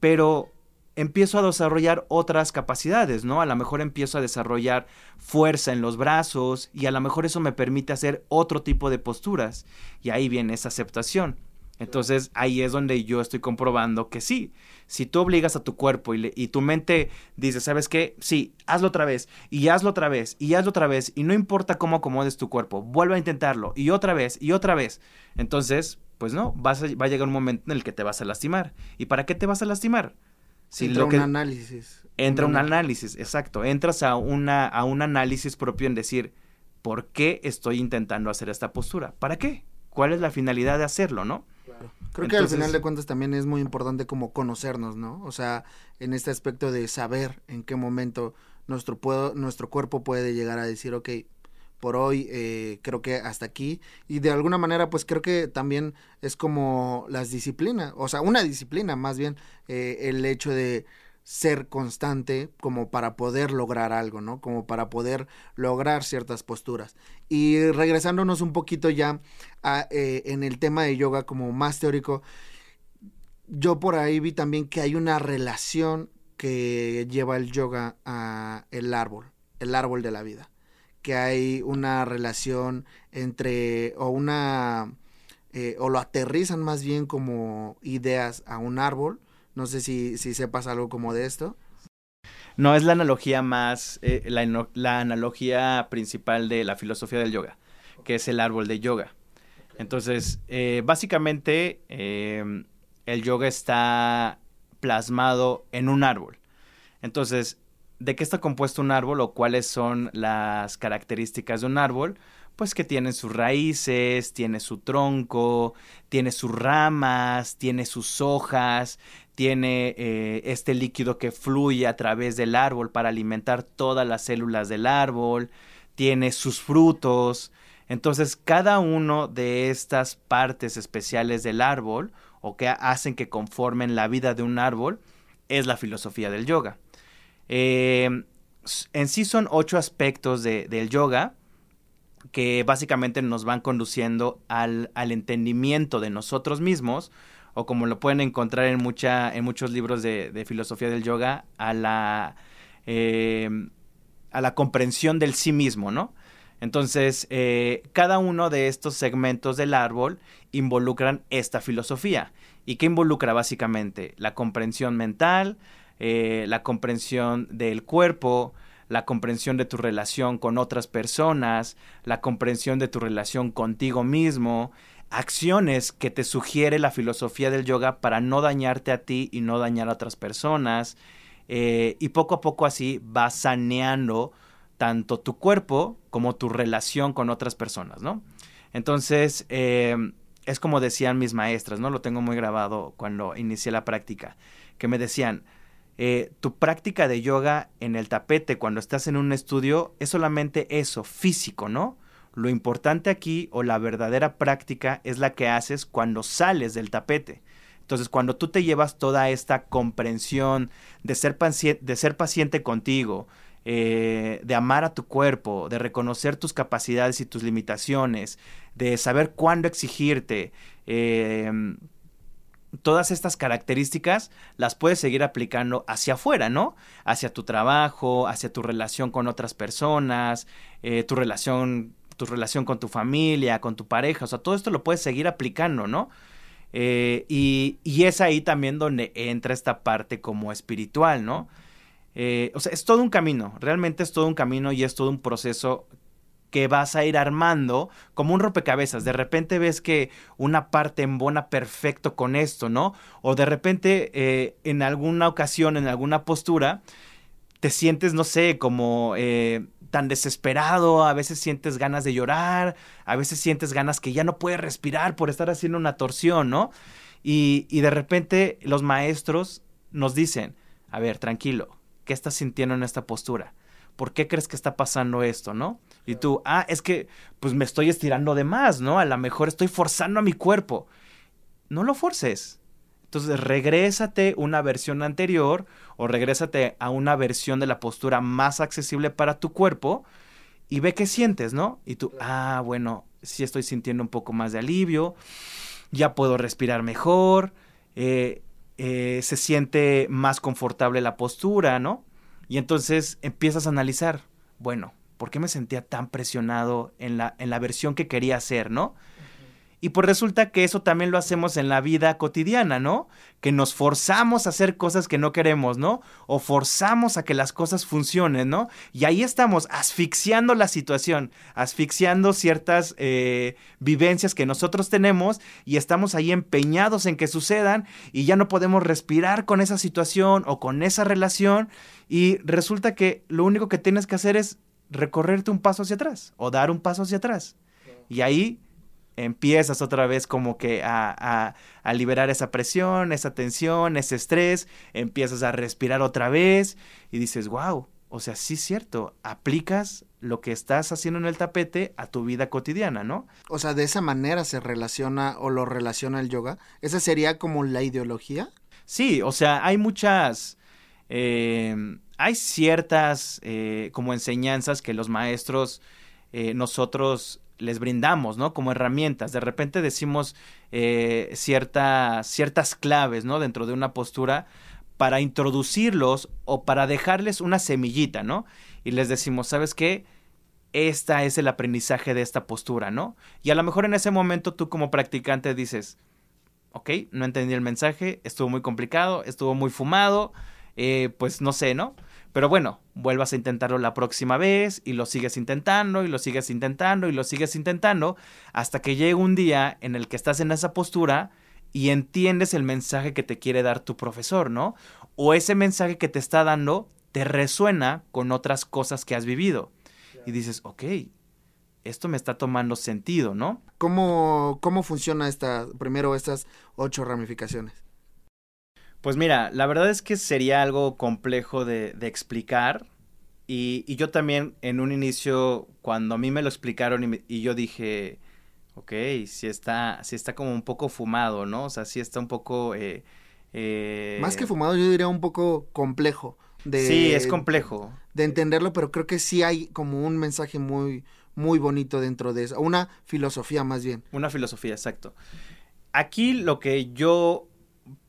pero empiezo a desarrollar otras capacidades, ¿no? A lo mejor empiezo a desarrollar fuerza en los brazos y a lo mejor eso me permite hacer otro tipo de posturas y ahí viene esa aceptación. Entonces ahí es donde yo estoy comprobando que sí, si tú obligas a tu cuerpo y, tu mente dice, ¿sabes qué? Sí, hazlo otra vez y hazlo otra vez y hazlo otra vez y no importa cómo acomodes tu cuerpo, vuelve a intentarlo y otra vez y otra vez. Entonces, pues no, vas va a llegar un momento en el que te vas a lastimar. ¿Y para qué te vas a lastimar? Entra un análisis. Entra un, análisis, exacto. Entras a, una, a un análisis propio en decir, ¿por qué estoy intentando hacer esta postura? ¿Para qué? ¿Cuál es la finalidad de hacerlo, no? Claro. Creo que al final de cuentas también es muy importante como conocernos, ¿no? O sea, en este aspecto de saber en qué momento nuestro, puedo, nuestro cuerpo puede llegar a decir, ok, por hoy eh, creo que hasta aquí y de alguna manera pues creo que también es como las disciplinas o sea una disciplina más bien eh, el hecho de ser constante como para poder lograr algo, ¿no? Como para poder lograr ciertas posturas. Y regresándonos un poquito ya a, eh, en el tema de yoga como más teórico, yo por ahí vi también que hay una relación que lleva el yoga a el árbol, el árbol de la vida que hay una relación entre, o una, eh, o lo aterrizan más bien como ideas a un árbol. No sé si, si sepas algo como de esto. No, es la analogía más, eh, la, analogía principal de la filosofía del yoga, que es el árbol de yoga. Entonces, eh, básicamente, el yoga está plasmado en un árbol. Entonces, ¿De qué está compuesto un árbol o cuáles son las características de un árbol? pues que tiene sus raíces, tiene su tronco, tiene sus ramas, tiene sus hojas, tiene eh, este líquido que fluye a través del árbol para alimentar todas las células del árbol, tiene sus frutos. Entonces, cada uno de estas partes especiales del árbol o que hacen que conformen la vida de un árbol es la filosofía del yoga. Eh, en sí son ocho aspectos del yoga que básicamente nos van conduciendo al, entendimiento de nosotros mismos, o como lo pueden encontrar en, mucha, en muchos libros de, filosofía del yoga, a la, eh, a la comprensión del sí mismo, ¿no? Entonces, eh, cada uno de estos segmentos del árbol involucran esta filosofía. ¿Y qué involucra básicamente? La comprensión mental, eh, la comprensión del cuerpo, la comprensión de tu relación con otras personas, la comprensión de tu relación contigo mismo, acciones que te sugiere la filosofía del yoga para no dañarte a ti y no dañar a otras personas. Eh, y poco a poco así vas saneando tanto tu cuerpo como tu relación con otras personas, ¿no? Entonces, eh, es como decían mis maestras, ¿no? Lo tengo muy grabado cuando inicié la práctica, que me decían, eh, tu práctica de yoga en el tapete cuando estás en un estudio es solamente eso, físico, ¿no? Lo importante aquí o la verdadera práctica es la que haces cuando sales del tapete. Entonces, cuando tú te llevas toda esta comprensión de ser, de ser paciente contigo, eh, de amar a tu cuerpo, de reconocer tus capacidades y tus limitaciones, de saber cuándo exigirte, eh, todas estas características las puedes seguir aplicando hacia afuera, ¿no? Hacia tu trabajo, hacia tu relación con otras personas, eh, tu relación, tu relación con tu familia, con tu pareja, o sea, todo esto lo puedes seguir aplicando, ¿no? Eh, y, y, es ahí también donde entra esta parte como espiritual, ¿no? Eh, o sea, es todo un camino, realmente es todo un camino y es todo un proceso que vas a ir armando como un rompecabezas. De repente ves que una parte embona perfecto con esto, ¿no? O de repente eh, en alguna ocasión, en alguna postura, te sientes, no sé, como eh, tan desesperado, a veces sientes ganas de llorar, a veces sientes ganas que ya no puedes respirar por estar haciendo una torsión, ¿no? Y, y de repente los maestros nos dicen, a ver, tranquilo, ¿qué estás sintiendo en esta postura? ¿por qué crees que está pasando esto, no? Y tú, ah, es que pues me estoy estirando de más, ¿no? A lo mejor estoy forzando a mi cuerpo. No lo forces. Entonces, regrésate una versión anterior o regrésate a una versión de la postura más accesible para tu cuerpo y ve qué sientes, ¿no? Y tú, ah, bueno, sí estoy sintiendo un poco más de alivio, ya puedo respirar mejor, eh, eh, se siente más confortable la postura, ¿no? Y entonces empiezas a analizar, bueno, ¿por qué me sentía tan presionado en la, en la versión que quería hacer, no? Y pues resulta que eso también lo hacemos en la vida cotidiana, ¿no? Que nos forzamos a hacer cosas que no queremos, ¿no? O forzamos a que las cosas funcionen, ¿no? Y ahí estamos asfixiando la situación, asfixiando ciertas eh, vivencias que nosotros tenemos y estamos ahí empeñados en que sucedan y ya no podemos respirar con esa situación o con esa relación y resulta que lo único que tienes que hacer es recorrerte un paso hacia atrás o dar un paso hacia atrás. Y ahí empiezas otra vez como que a, a, liberar esa presión, esa tensión, ese estrés, empiezas a respirar otra vez y dices, wow, o sea, sí es cierto, aplicas lo que estás haciendo en el tapete a tu vida cotidiana, ¿no? O sea, de esa manera se relaciona o lo relaciona el yoga. ¿Esa sería como la ideología? Sí, o sea, hay muchas... Eh, hay ciertas eh, como enseñanzas que los maestros eh, nosotros les brindamos, ¿no? Como herramientas. De repente decimos eh, ciertas claves, ¿no? Dentro de una postura para introducirlos o para dejarles una semillita, ¿no? Y les decimos, ¿sabes qué? Esta es el aprendizaje de esta postura, ¿no? Y a lo mejor en ese momento tú como practicante dices, ok, no entendí el mensaje, estuvo muy complicado, estuvo muy fumado, pues no sé, ¿no? Pero bueno, vuelvas a intentarlo la próxima vez y lo sigues intentando y lo sigues intentando y lo sigues intentando hasta que llega un día en el que estás en esa postura y entiendes el mensaje que te quiere dar tu profesor, ¿no? O ese mensaje que te está dando te resuena con otras cosas que has vivido. Y dices, ok, esto me está tomando sentido, ¿no? ¿Cómo, cómo funciona esta, primero estas ocho ramificaciones? Pues mira, la verdad es que sería algo complejo de, de explicar. Y, y, yo también en un inicio, cuando a mí me lo explicaron y, me, y yo dije, ok, si está, si está como un poco fumado, ¿no? O sea, si está un poco... Eh, eh... Más que fumado, yo diría un poco complejo. De, sí, es complejo. De entenderlo, pero creo que sí hay como un mensaje muy, muy bonito dentro de eso. Una filosofía más bien. Una filosofía, exacto. Aquí lo que yo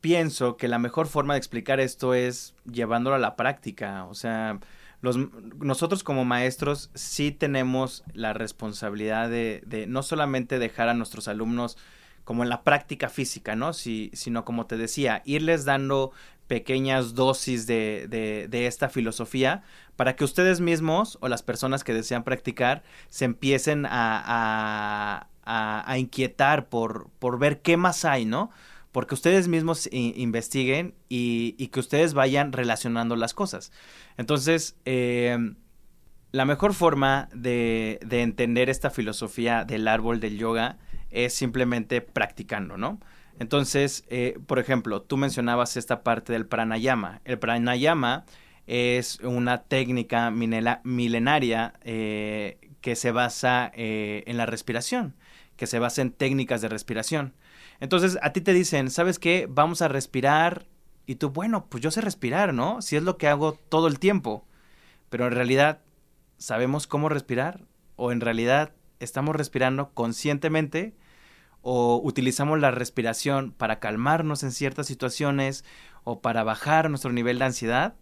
pienso que la mejor forma de explicar esto es llevándolo a la práctica. O sea, los, nosotros como maestros sí tenemos la responsabilidad de, de, no solamente dejar a nuestros alumnos como en la práctica física, ¿no? Si, sino como te decía, irles dando pequeñas dosis de, de, de, esta filosofía para que ustedes mismos o las personas que desean practicar se empiecen a, inquietar por ver qué más hay, ¿no? Porque ustedes mismos investiguen y, y, que ustedes vayan relacionando las cosas. Entonces, eh, la mejor forma de, de, entender esta filosofía del árbol del yoga es simplemente practicando, ¿no? Entonces, eh, por ejemplo, tú mencionabas esta parte del pranayama. El pranayama es una técnica milenaria eh, que se basa eh, en la respiración, que se basa en técnicas de respiración. Entonces a ti te dicen, ¿sabes qué? Vamos a respirar. Y tú, bueno, pues yo sé respirar, ¿no? Si es lo que hago todo el tiempo. Pero en realidad, ¿sabemos cómo respirar? ¿O en realidad estamos respirando conscientemente? ¿O utilizamos la respiración para calmarnos en ciertas situaciones? ¿O para bajar nuestro nivel de ansiedad?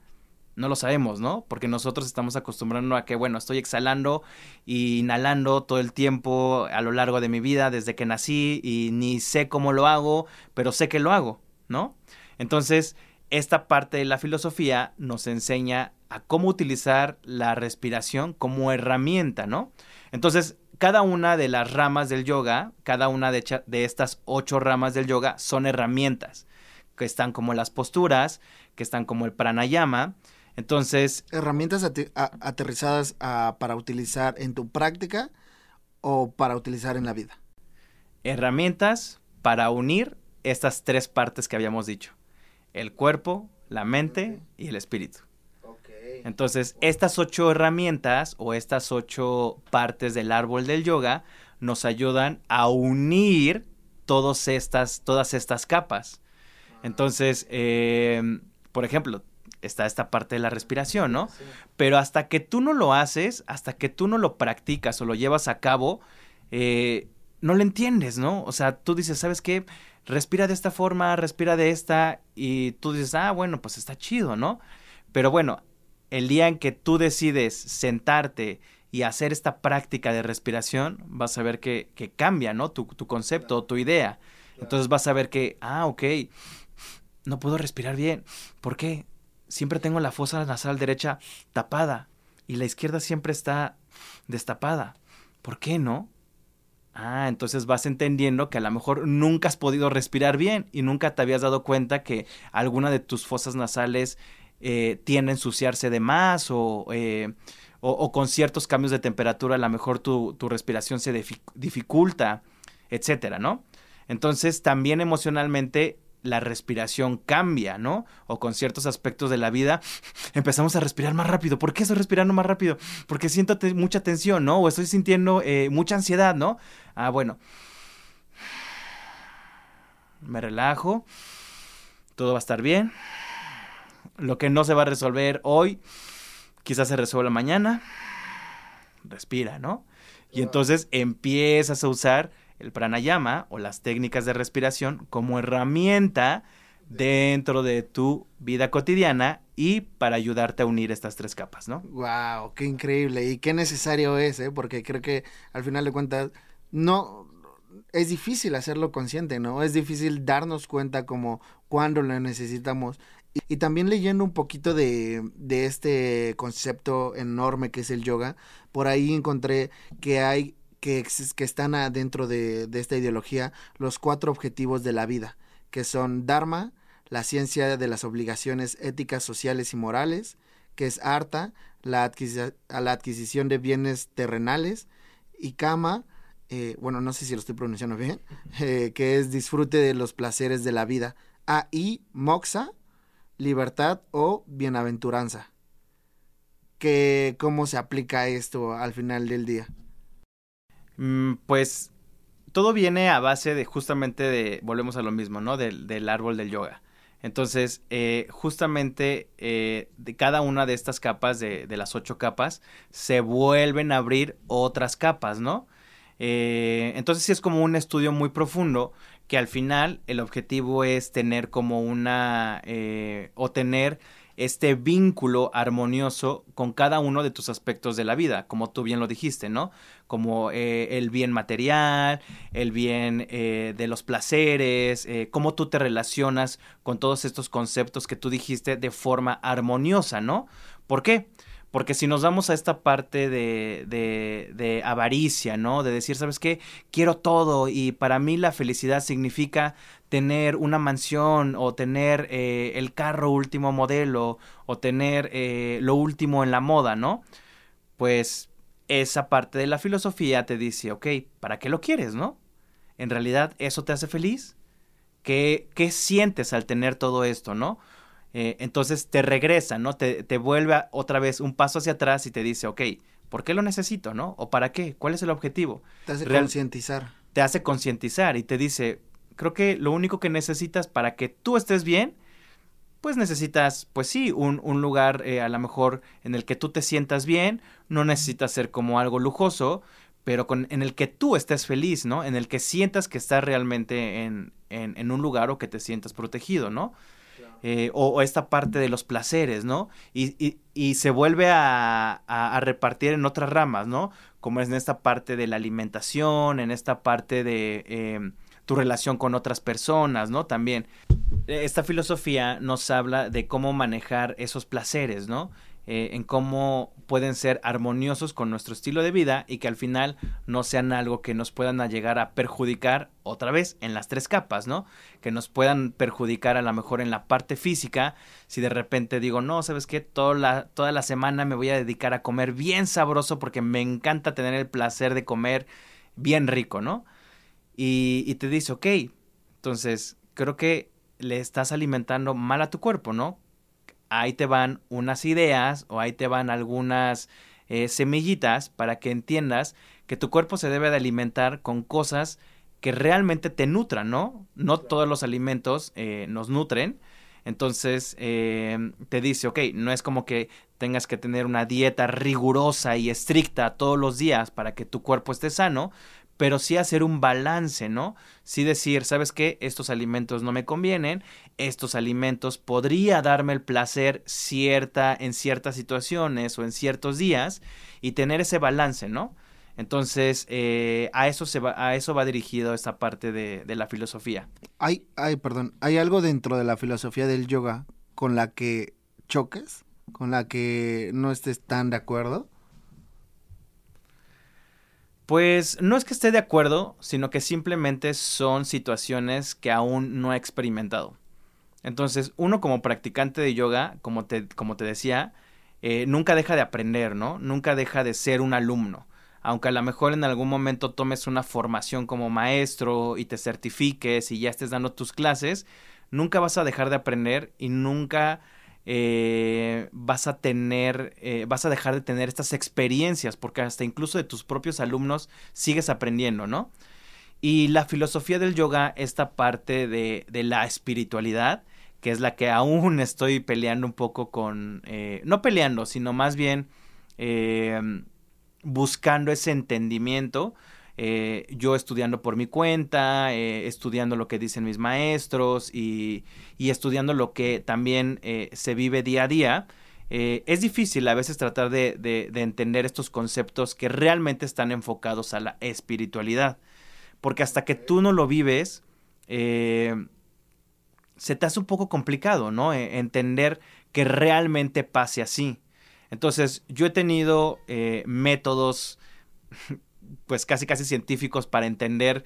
No lo sabemos, ¿no? Porque nosotros estamos acostumbrando a que, bueno, estoy exhalando y inhalando todo el tiempo a lo largo de mi vida desde que nací y ni sé cómo lo hago, pero sé que lo hago, ¿no? Entonces, esta parte de la filosofía nos enseña a cómo utilizar la respiración como herramienta, ¿no? Entonces, cada una de las ramas del yoga, cada una de, de estas ocho ramas del yoga son herramientas, que están como las posturas, que están como el pranayama, entonces... ¿Herramientas aterrizadas para utilizar en tu práctica o para utilizar en la vida? Herramientas para unir estas tres partes que habíamos dicho. El cuerpo, la mente y el espíritu. Entonces, estas ocho herramientas o estas ocho partes del árbol del yoga nos ayudan a unir todas estas, todas estas capas. Entonces, eh, por ejemplo, está esta parte de la respiración, ¿no? Sí. Pero hasta que tú no lo haces, hasta que tú no lo practicas o lo llevas a cabo, eh, no lo entiendes, ¿no? O sea, tú dices, ¿sabes qué? Respira de esta forma, respira de esta, y tú dices, ah, bueno, pues está chido, ¿no? Pero bueno, el día en que tú decides sentarte y hacer esta práctica de respiración, vas a ver que, que cambia, ¿no? Tu, tu concepto, claro. tu idea. Entonces vas a ver que, ah, ok, no puedo respirar bien. ¿Por qué? Siempre tengo la fosa nasal derecha tapada y la izquierda siempre está destapada. ¿Por qué no? Ah, entonces vas entendiendo que a lo mejor nunca has podido respirar bien y nunca te habías dado cuenta que alguna de tus fosas nasales eh, tiende a ensuciarse de más o, eh, o, con ciertos cambios de temperatura a lo mejor tu, tu respiración se dificulta, etcétera, ¿no? Entonces también emocionalmente la respiración cambia, ¿no? O con ciertos aspectos de la vida empezamos a respirar más rápido. ¿Por qué estoy respirando más rápido? Porque siento te mucha tensión, ¿no? O estoy sintiendo eh, mucha ansiedad, ¿no? Ah, bueno. Me relajo. Todo va a estar bien. Lo que no se va a resolver hoy, quizás se resuelva mañana. Respira, ¿no? Y entonces empiezas a usar el pranayama o las técnicas de respiración como herramienta dentro de tu vida cotidiana y para ayudarte a unir estas tres capas, ¿no? Wow, qué increíble y qué necesario es, ¿eh? Porque creo que al final de cuentas no es difícil hacerlo consciente, ¿no? Es difícil darnos cuenta como cuando lo necesitamos. Y, y también leyendo un poquito de, de este concepto enorme que es el yoga, por ahí encontré que hay que, que están dentro de, de, esta ideología los cuatro objetivos de la vida, que son Dharma, la ciencia de las obligaciones éticas, sociales y morales, que es Arta, la, adquis la adquisición de bienes terrenales, y Kama, eh, bueno, no sé si lo estoy pronunciando bien, eh, que es disfrute de los placeres de la vida. A y Moxa, libertad o bienaventuranza. Que, ¿Cómo se aplica esto al final del día? Mm, pues todo viene a base de justamente de, volvemos a lo mismo, ¿no? Del, árbol del yoga. Entonces, eh, justamente eh, de cada una de estas capas, de, de, las ocho capas, se vuelven a abrir otras capas, ¿no? Eh, entonces sí es como un estudio muy profundo que al final el objetivo es tener como una, o tener este vínculo armonioso con cada uno de tus aspectos de la vida, como tú bien lo dijiste, ¿no? Como eh, el bien material, el bien eh, de los placeres, eh, cómo tú te relacionas con todos estos conceptos que tú dijiste de forma armoniosa, ¿no? ¿Por qué? Porque si nos vamos a esta parte de, de, de, avaricia, ¿no? De decir, ¿sabes qué? Quiero todo y para mí la felicidad significa tener una mansión o tener eh, el carro último modelo o tener eh, lo último en la moda, ¿no? Pues esa parte de la filosofía te dice, ok, ¿para qué lo quieres, no? En realidad, ¿eso te hace feliz? ¿Qué, qué sientes al tener todo esto, no? Eh, entonces te regresa, ¿no? Te, te vuelve otra vez un paso hacia atrás y te dice, ok, ¿por qué lo necesito, no? ¿O para qué? ¿Cuál es el objetivo? Te hace concientizar. Te hace concientizar y te dice, creo que lo único que necesitas para que tú estés bien, pues necesitas, pues sí, un, un lugar eh, a lo mejor en el que tú te sientas bien, no necesitas ser como algo lujoso, pero con, en el que tú estés feliz, ¿no? En el que sientas que estás realmente en, en, en un lugar o que te sientas protegido, ¿no? Eh, o, o, esta parte de los placeres, ¿no? Y, y, y se vuelve a, a, a, repartir en otras ramas, ¿no? Como es en esta parte de la alimentación, en esta parte de eh, tu relación con otras personas, ¿no? También. Esta filosofía nos habla de cómo manejar esos placeres, ¿no? Eh, en cómo pueden ser armoniosos con nuestro estilo de vida y que al final no sean algo que nos puedan llegar a perjudicar otra vez en las tres capas, ¿no? Que nos puedan perjudicar a lo mejor en la parte física, si de repente digo, no, ¿sabes qué? Toda la, toda la semana me voy a dedicar a comer bien sabroso porque me encanta tener el placer de comer bien rico, ¿no? Y, y te dice, ok, entonces creo que le estás alimentando mal a tu cuerpo, ¿no? ahí te van unas ideas o ahí te van algunas eh, semillitas para que entiendas que tu cuerpo se debe de alimentar con cosas que realmente te nutran, ¿no? No todos los alimentos eh, nos nutren. Entonces eh, te dice, ok, no es como que tengas que tener una dieta rigurosa y estricta todos los días para que tu cuerpo esté sano, pero sí hacer un balance, ¿no? Sí decir, ¿sabes qué? Estos alimentos no me convienen, estos alimentos podría darme el placer cierta en ciertas situaciones o en ciertos días y tener ese balance, ¿no? Entonces, eh, a, eso se va, a eso va dirigido esta parte de, de la filosofía. Hay, hay, perdón, ¿hay algo dentro de la filosofía del yoga con la que choques? ¿Con la que no estés tan de acuerdo? Pues no es que esté de acuerdo, sino que simplemente son situaciones que aún no he experimentado. Entonces, uno como practicante de yoga, como te, como te decía, eh, nunca deja de aprender, ¿no? Nunca deja de ser un alumno. Aunque a lo mejor en algún momento tomes una formación como maestro y te certifiques y ya estés dando tus clases, nunca vas a dejar de aprender y nunca eh, vas a tener, eh, vas a dejar de tener estas experiencias, porque hasta incluso de tus propios alumnos sigues aprendiendo, ¿no? Y la filosofía del yoga, esta parte de, de la espiritualidad, que es la que aún estoy peleando un poco con, eh, no peleando, sino más bien eh, buscando ese entendimiento, eh, yo estudiando por mi cuenta, eh, estudiando lo que dicen mis maestros y, y estudiando lo que también eh, se vive día a día. es difícil a veces tratar de, de, de, entender estos conceptos que realmente están enfocados a la espiritualidad. Porque hasta que tú no lo vives, se te hace un poco complicado, ¿no? entender que realmente pase así. Entonces, yo he tenido métodos pues casi casi científicos para entender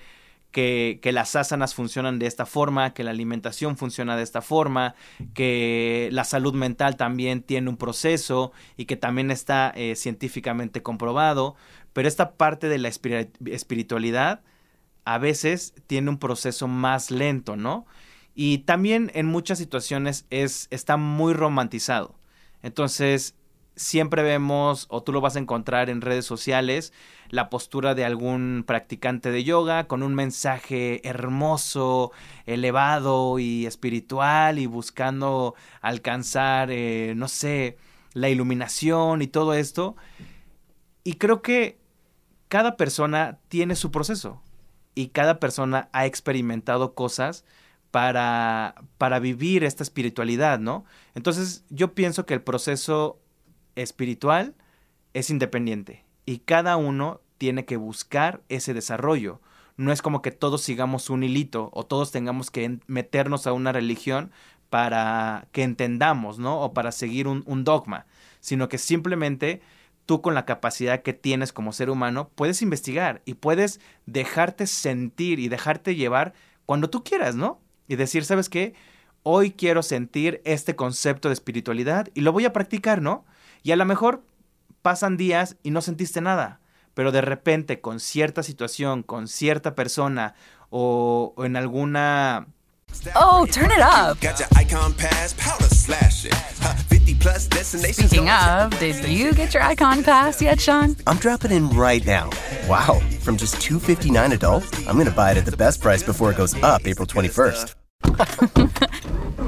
que, las asanas funcionan de esta forma, que la alimentación funciona de esta forma, que la salud mental también tiene un proceso y que también está eh, científicamente comprobado, pero esta parte de la espiritualidad a veces tiene un proceso más lento, ¿no? Y también en muchas situaciones es, está muy romantizado. Entonces, siempre vemos, o tú lo vas a encontrar en redes sociales, la postura de algún practicante de yoga con un mensaje hermoso, elevado y espiritual y buscando alcanzar, eh, no sé, la iluminación y todo esto. Y creo que cada persona tiene su proceso y cada persona ha experimentado cosas para, para vivir esta espiritualidad, ¿no? Entonces yo pienso que el proceso espiritual es independiente y cada uno tiene que buscar ese desarrollo. No es como que todos sigamos un hilito o todos tengamos que meternos a una religión para que entendamos, ¿no? O para seguir un, dogma, sino que simplemente tú con la capacidad que tienes como ser humano puedes investigar y puedes dejarte sentir y dejarte llevar cuando tú quieras, ¿no? Y decir, ¿sabes qué? Hoy quiero sentir este concepto de espiritualidad y lo voy a practicar, ¿no? Y a lo mejor pasan días y no sentiste nada, pero de repente con cierta situación, con cierta persona o, o en alguna Oh, turn it up. Speaking of, did you get your icon pass yet, Sean? I'm dropping in right now. Wow, from just 259 adult, I'm going to buy it at the best price before it goes up April 21st.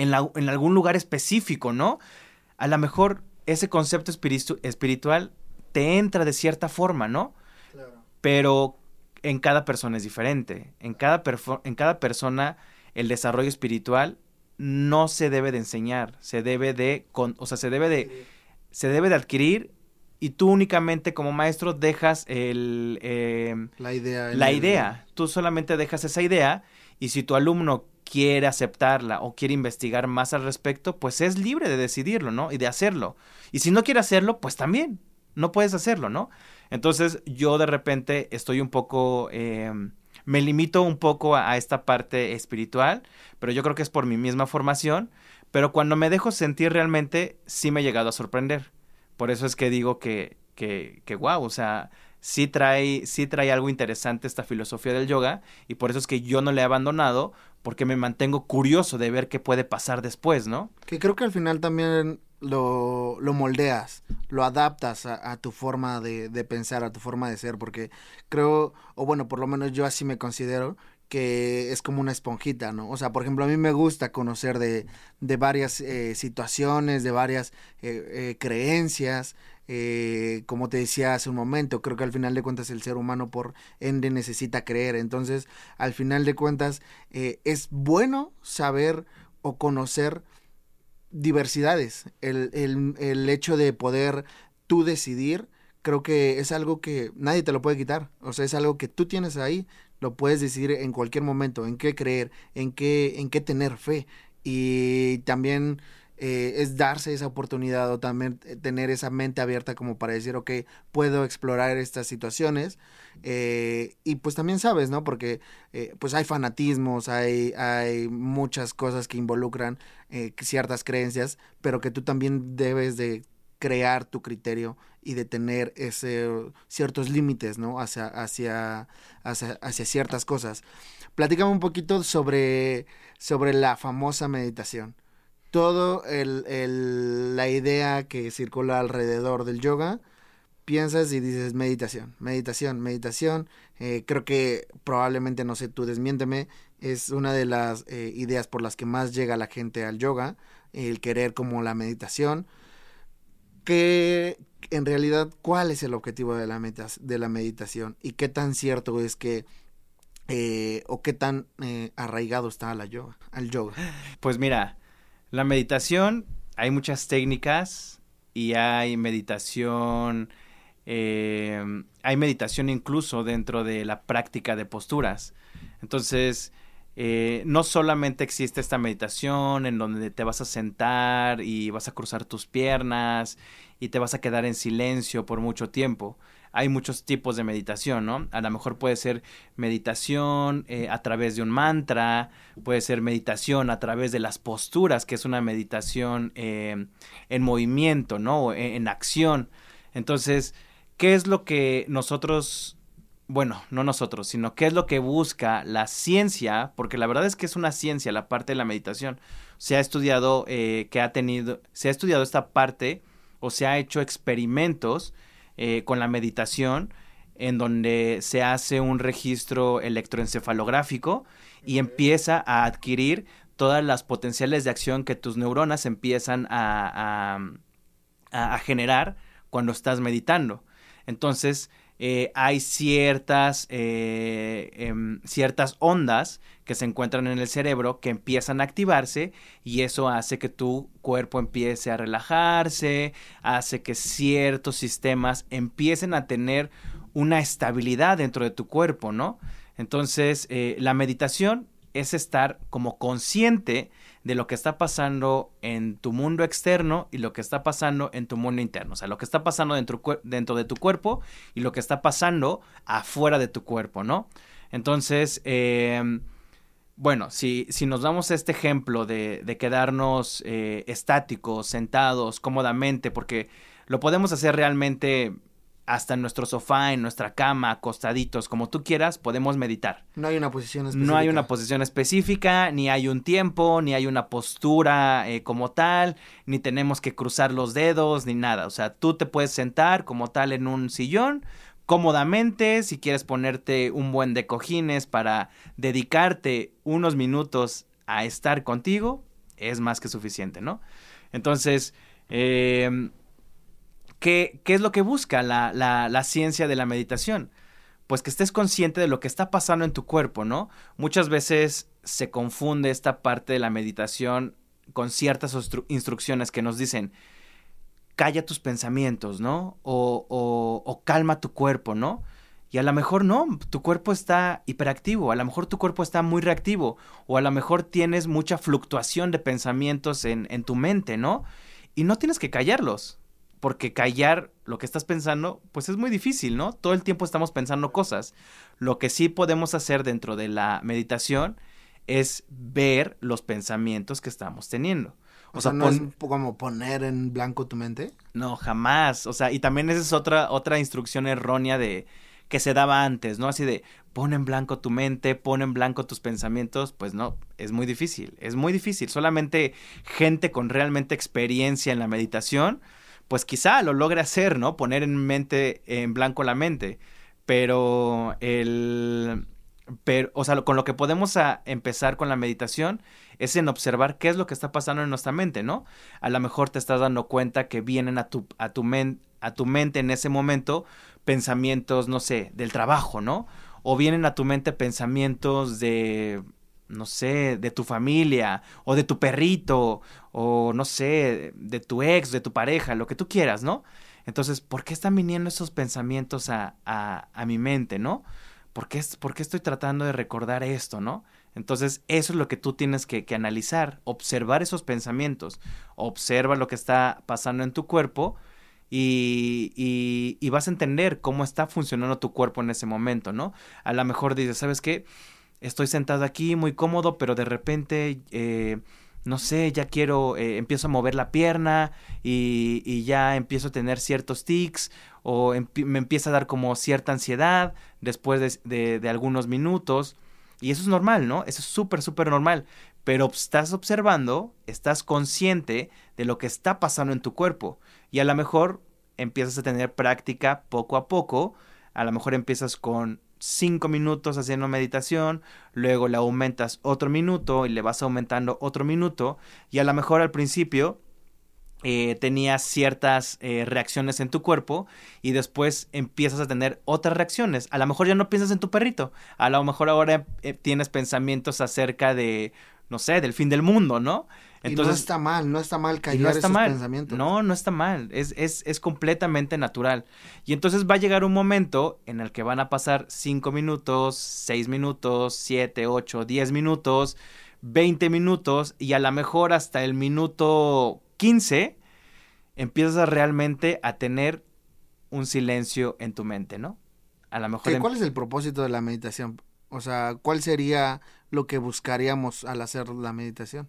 En, la, en algún lugar específico, ¿no? A lo mejor ese concepto espiritu espiritual te entra de cierta forma, ¿no? Claro. Pero en cada persona es diferente. En cada, en cada persona el desarrollo espiritual no se debe de enseñar, se debe de, con o sea, se debe de, se debe de adquirir y tú únicamente como maestro dejas el, eh, la idea. La idea. Tú solamente dejas esa idea y si tu alumno quiere aceptarla o quiere investigar más al respecto, pues es libre de decidirlo, ¿no? Y de hacerlo. Y si no quiere hacerlo, pues también, no puedes hacerlo, ¿no? Entonces yo de repente estoy un poco, eh, me limito un poco a, a, esta parte espiritual, pero yo creo que es por mi misma formación, pero cuando me dejo sentir realmente, sí me he llegado a sorprender. Por eso es que digo que, que, que wow, o sea, sí trae, sí trae algo interesante esta filosofía del yoga y por eso es que yo no le he abandonado porque me mantengo curioso de ver qué puede pasar después, ¿no? Que creo que al final también lo, lo moldeas, lo adaptas a, tu forma de, de, pensar, a tu forma de ser, porque creo, o bueno, por lo menos yo así me considero, que es como una esponjita, ¿no? O sea, por ejemplo, a mí me gusta conocer de, de varias eh, situaciones, de varias eh, eh, creencias, eh, como te decía hace un momento, creo que al final de cuentas el ser humano por ende necesita creer. Entonces, al final de cuentas, eh, es bueno saber o conocer diversidades. El, el, el hecho de poder tú decidir, creo que es algo que nadie te lo puede quitar. O sea, es algo que tú tienes ahí, lo puedes decidir en cualquier momento, en qué creer, en qué, en qué tener fe. Y también eh, es darse esa oportunidad o también tener esa mente abierta como para decir, ok, puedo explorar estas situaciones. Eh, y pues también sabes, ¿no? Porque eh, pues hay fanatismos, hay, hay muchas cosas que involucran eh, ciertas creencias, pero que tú también debes de crear tu criterio y de tener ese, ciertos límites, ¿no? Hacia, hacia, hacia, hacia ciertas cosas. Platícame un poquito sobre, sobre la famosa meditación todo el, la idea que circula alrededor del yoga, piensas y dices meditación, meditación, meditación. Eh, creo que probablemente, no sé, tú desmiénteme, es una de las eh, ideas por las que más llega la gente al yoga, el querer como la meditación. Que en realidad, ¿cuál es el objetivo de la, de la meditación? ¿Y qué tan cierto es que eh, o qué tan eh, arraigado está la yoga, al yoga? Pues mira, la meditación, hay muchas técnicas y hay meditación, eh, hay meditación incluso dentro de la práctica de posturas. Entonces, eh, no solamente existe esta meditación en donde te vas a sentar y vas a cruzar tus piernas y te vas a quedar en silencio por mucho tiempo. Hay muchos tipos de meditación, ¿no? A lo mejor puede ser meditación eh, a través de un mantra, puede ser meditación a través de las posturas, que es una meditación eh, en movimiento, ¿no? En, en acción. Entonces, ¿qué es lo que nosotros bueno, no nosotros, sino qué es lo que busca la ciencia, porque la verdad es que es una ciencia la parte de la meditación. Se ha estudiado eh, que ha tenido, se ha estudiado esta parte o se ha hecho experimentos eh, con la meditación en donde se hace un registro electroencefalográfico y empieza a adquirir todas las potenciales de acción que tus neuronas empiezan a, a, a generar cuando estás meditando. Entonces, eh, hay ciertas, eh, em, ciertas ondas que se encuentran en el cerebro que empiezan a activarse y eso hace que tu cuerpo empiece a relajarse, hace que ciertos sistemas empiecen a tener una estabilidad dentro de tu cuerpo, ¿no? Entonces, eh, la meditación es estar como consciente de lo que está pasando en tu mundo externo y lo que está pasando en tu mundo interno. O sea, lo que está pasando dentro, dentro de tu cuerpo y lo que está pasando afuera de tu cuerpo, ¿no? Entonces, eh, bueno, si, si, nos damos este ejemplo de, de quedarnos eh, estáticos, sentados cómodamente, porque lo podemos hacer realmente hasta en nuestro sofá, en nuestra cama, acostaditos, como tú quieras, podemos meditar. No hay una posición específica. No hay una posición específica, ni hay un tiempo, ni hay una postura eh, como tal, ni tenemos que cruzar los dedos, ni nada. O sea, tú te puedes sentar como tal en un sillón, cómodamente, si quieres ponerte un buen de cojines para dedicarte unos minutos a estar contigo, es más que suficiente, ¿no? Entonces, eh, ¿Qué, ¿Qué, es lo que busca la, ciencia de la meditación? Pues que estés consciente de lo que está pasando en tu cuerpo, ¿no? Muchas veces se confunde esta parte de la meditación con ciertas instrucciones que nos dicen, calla tus pensamientos, ¿no? O, o, o calma tu cuerpo, ¿no? Y a lo mejor no, tu cuerpo está hiperactivo, a lo mejor tu cuerpo está muy reactivo, o a lo mejor tienes mucha fluctuación de pensamientos en, en tu mente, ¿no? Y no tienes que callarlos, porque callar lo que estás pensando, pues es muy difícil, ¿no? Todo el tiempo estamos pensando cosas. Lo que sí podemos hacer dentro de la meditación es ver los pensamientos que estamos teniendo. O, o sea, ¿no es como poner en blanco tu mente? No, jamás. O sea, y también esa es otra, otra instrucción errónea de que se daba antes, ¿no? Así de pon en blanco tu mente, pon en blanco tus pensamientos, pues no, es muy difícil, es muy difícil. Solamente gente con realmente experiencia en la meditación, pues quizá lo logre hacer, ¿no? Poner en mente, en blanco la mente. Pero el... Pero, o sea, con lo que podemos a empezar con la meditación es en observar qué es lo que está pasando en nuestra mente, ¿no? A lo mejor te estás dando cuenta que vienen a tu, a tu, men, a tu mente en ese momento pensamientos, no sé, del trabajo, ¿no? O vienen a tu mente pensamientos de, no sé, de tu familia o de tu perrito o no sé, de tu ex, de tu pareja, lo que tú quieras, ¿no? Entonces, ¿por qué están viniendo esos pensamientos a, a, a mi mente, ¿no? ¿Por qué, ¿Por qué, estoy tratando de recordar esto, ¿no? Entonces, eso es lo que tú tienes que, que analizar, observar esos pensamientos, observa lo que está pasando en tu cuerpo y, y, y vas a entender cómo está funcionando tu cuerpo en ese momento, ¿no? A lo mejor dices, ¿sabes qué? Estoy sentado aquí muy cómodo, pero de repente, eh, no sé, ya quiero, eh, empiezo a mover la pierna y, y, ya empiezo a tener ciertos tics o me empieza a dar como cierta ansiedad después de, de, de algunos minutos. Y eso es normal, ¿no? Eso es súper, súper normal. Pero estás observando, estás consciente de lo que está pasando en tu cuerpo. Y a lo mejor empiezas a tener práctica poco a poco. A lo mejor empiezas con 5 minutos haciendo meditación, luego le aumentas otro minuto y le vas aumentando otro minuto y a lo mejor al principio eh, tenías ciertas eh, reacciones en tu cuerpo y después empiezas a tener otras reacciones. A lo mejor ya no piensas en tu perrito, a lo mejor ahora eh, tienes pensamientos acerca de, no sé, del fin del mundo, ¿no? Entonces, no está mal, no está mal callar no está esos mal. pensamientos. No, no está mal, es, es, es completamente natural. Y entonces va a llegar un momento en el que van a pasar 5 minutos, 6 minutos, 7, 8, 10 minutos, 20 minutos y a lo mejor hasta el minuto 15 empiezas realmente a tener un silencio en tu mente, ¿no? A lo mejor... ¿Cuál es el propósito de la meditación? O sea, ¿cuál sería lo que buscaríamos al hacer la meditación?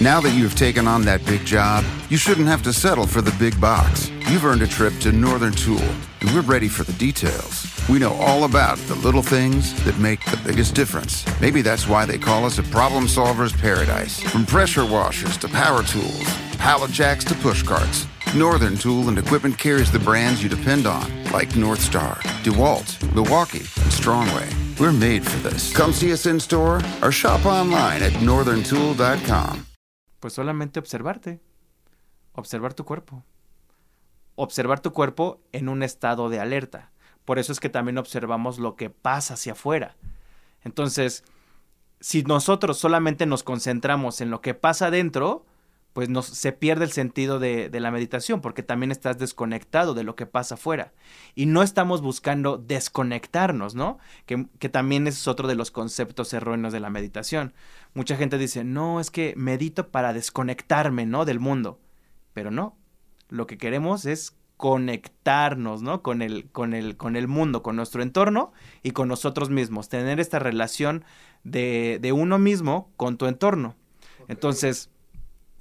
Now that you've taken on that big job, you shouldn't have to settle for the big box. You've earned a trip to Northern Tool, and we're ready for the details. We know all about the little things that make the biggest difference. Maybe that's why they call us a problem solver's paradise. From pressure washers to power tools, pallet jacks to push carts. Northern Tool and Equipment carries the brands you depend on, like North Star, DeWalt, Milwaukee, and Strongway. We're made for this. Come see us in store or shop online at northerntool.com. Pues solamente observarte. Observar tu cuerpo. Observar tu cuerpo en un estado de alerta. Por eso es que también observamos lo que pasa hacia afuera. Entonces, si nosotros solamente nos concentramos en lo que pasa adentro, pues nos, se pierde el sentido de, de, la meditación, porque también estás desconectado de lo que pasa afuera. Y no estamos buscando desconectarnos, ¿no? Que, que también es otro de los conceptos erróneos de la meditación. Mucha gente dice, no, es que medito para desconectarme, ¿no? Del mundo. Pero no, lo que queremos es conectarnos, ¿no? Con el, con el, con el mundo, con nuestro entorno y con nosotros mismos. Tener esta relación de, de uno mismo con tu entorno. Entonces,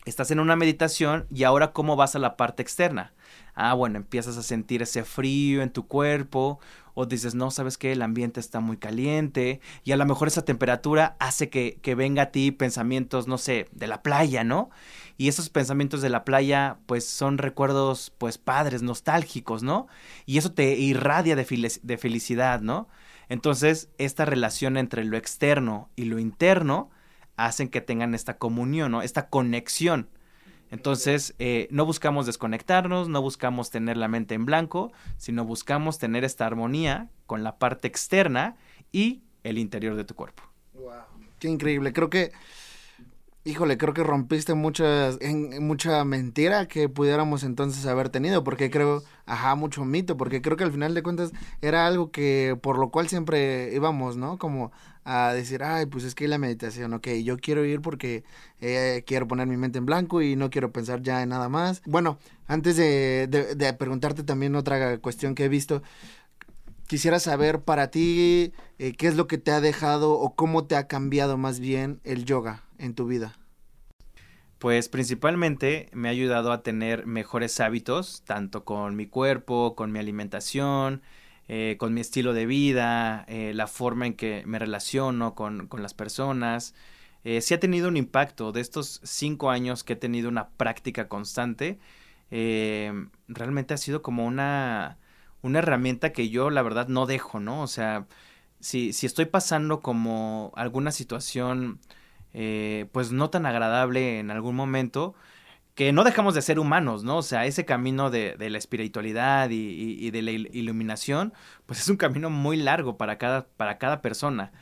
estás en una meditación y ahora cómo vas a la parte externa. Ah, bueno, empiezas a sentir ese frío en tu cuerpo o dices, no, sabes que el ambiente está muy caliente y a lo mejor esa temperatura hace que, que venga a ti pensamientos, no sé, de la playa, ¿no? Y esos pensamientos de la playa, pues son recuerdos, pues padres, nostálgicos, ¿no? Y eso te irradia de, de felicidad, ¿no? Entonces, esta relación entre lo externo y lo interno, hacen que tengan esta comunión, ¿no? Esta conexión. Entonces, eh, no buscamos desconectarnos, no buscamos tener la mente en blanco, sino buscamos tener esta armonía con la parte externa y el interior de tu cuerpo. Wow. Qué increíble. Creo que, híjole, creo que rompiste muchas, en, mucha mentira que pudiéramos entonces haber tenido, porque creo, ajá, mucho mito, porque creo que al final de cuentas era algo que por lo cual siempre íbamos, ¿no? Como a decir, ay, pues es que la meditación, ok, yo quiero ir porque eh, quiero poner mi mente en blanco y no quiero pensar ya en nada más. Bueno, antes de, de, preguntarte también otra cuestión que he visto, quisiera saber para ti eh, qué es lo que te ha dejado o cómo te ha cambiado más bien el yoga en tu vida. Pues principalmente me ha ayudado a tener mejores hábitos, tanto con mi cuerpo, con mi alimentación, eh, con mi estilo de vida, eh, la forma en que me relaciono con, con las personas. Eh, sí ha tenido un impacto de estos cinco años que he tenido una práctica constante. Eh, realmente ha sido como una, una herramienta que yo la verdad no dejo, ¿no? O sea, si, si estoy pasando como alguna situación eh, pues no tan agradable en algún momento, que no dejamos de ser humanos, ¿no? O sea, ese camino de, la espiritualidad y, de la iluminación, pues es un camino muy largo para cada, para cada persona.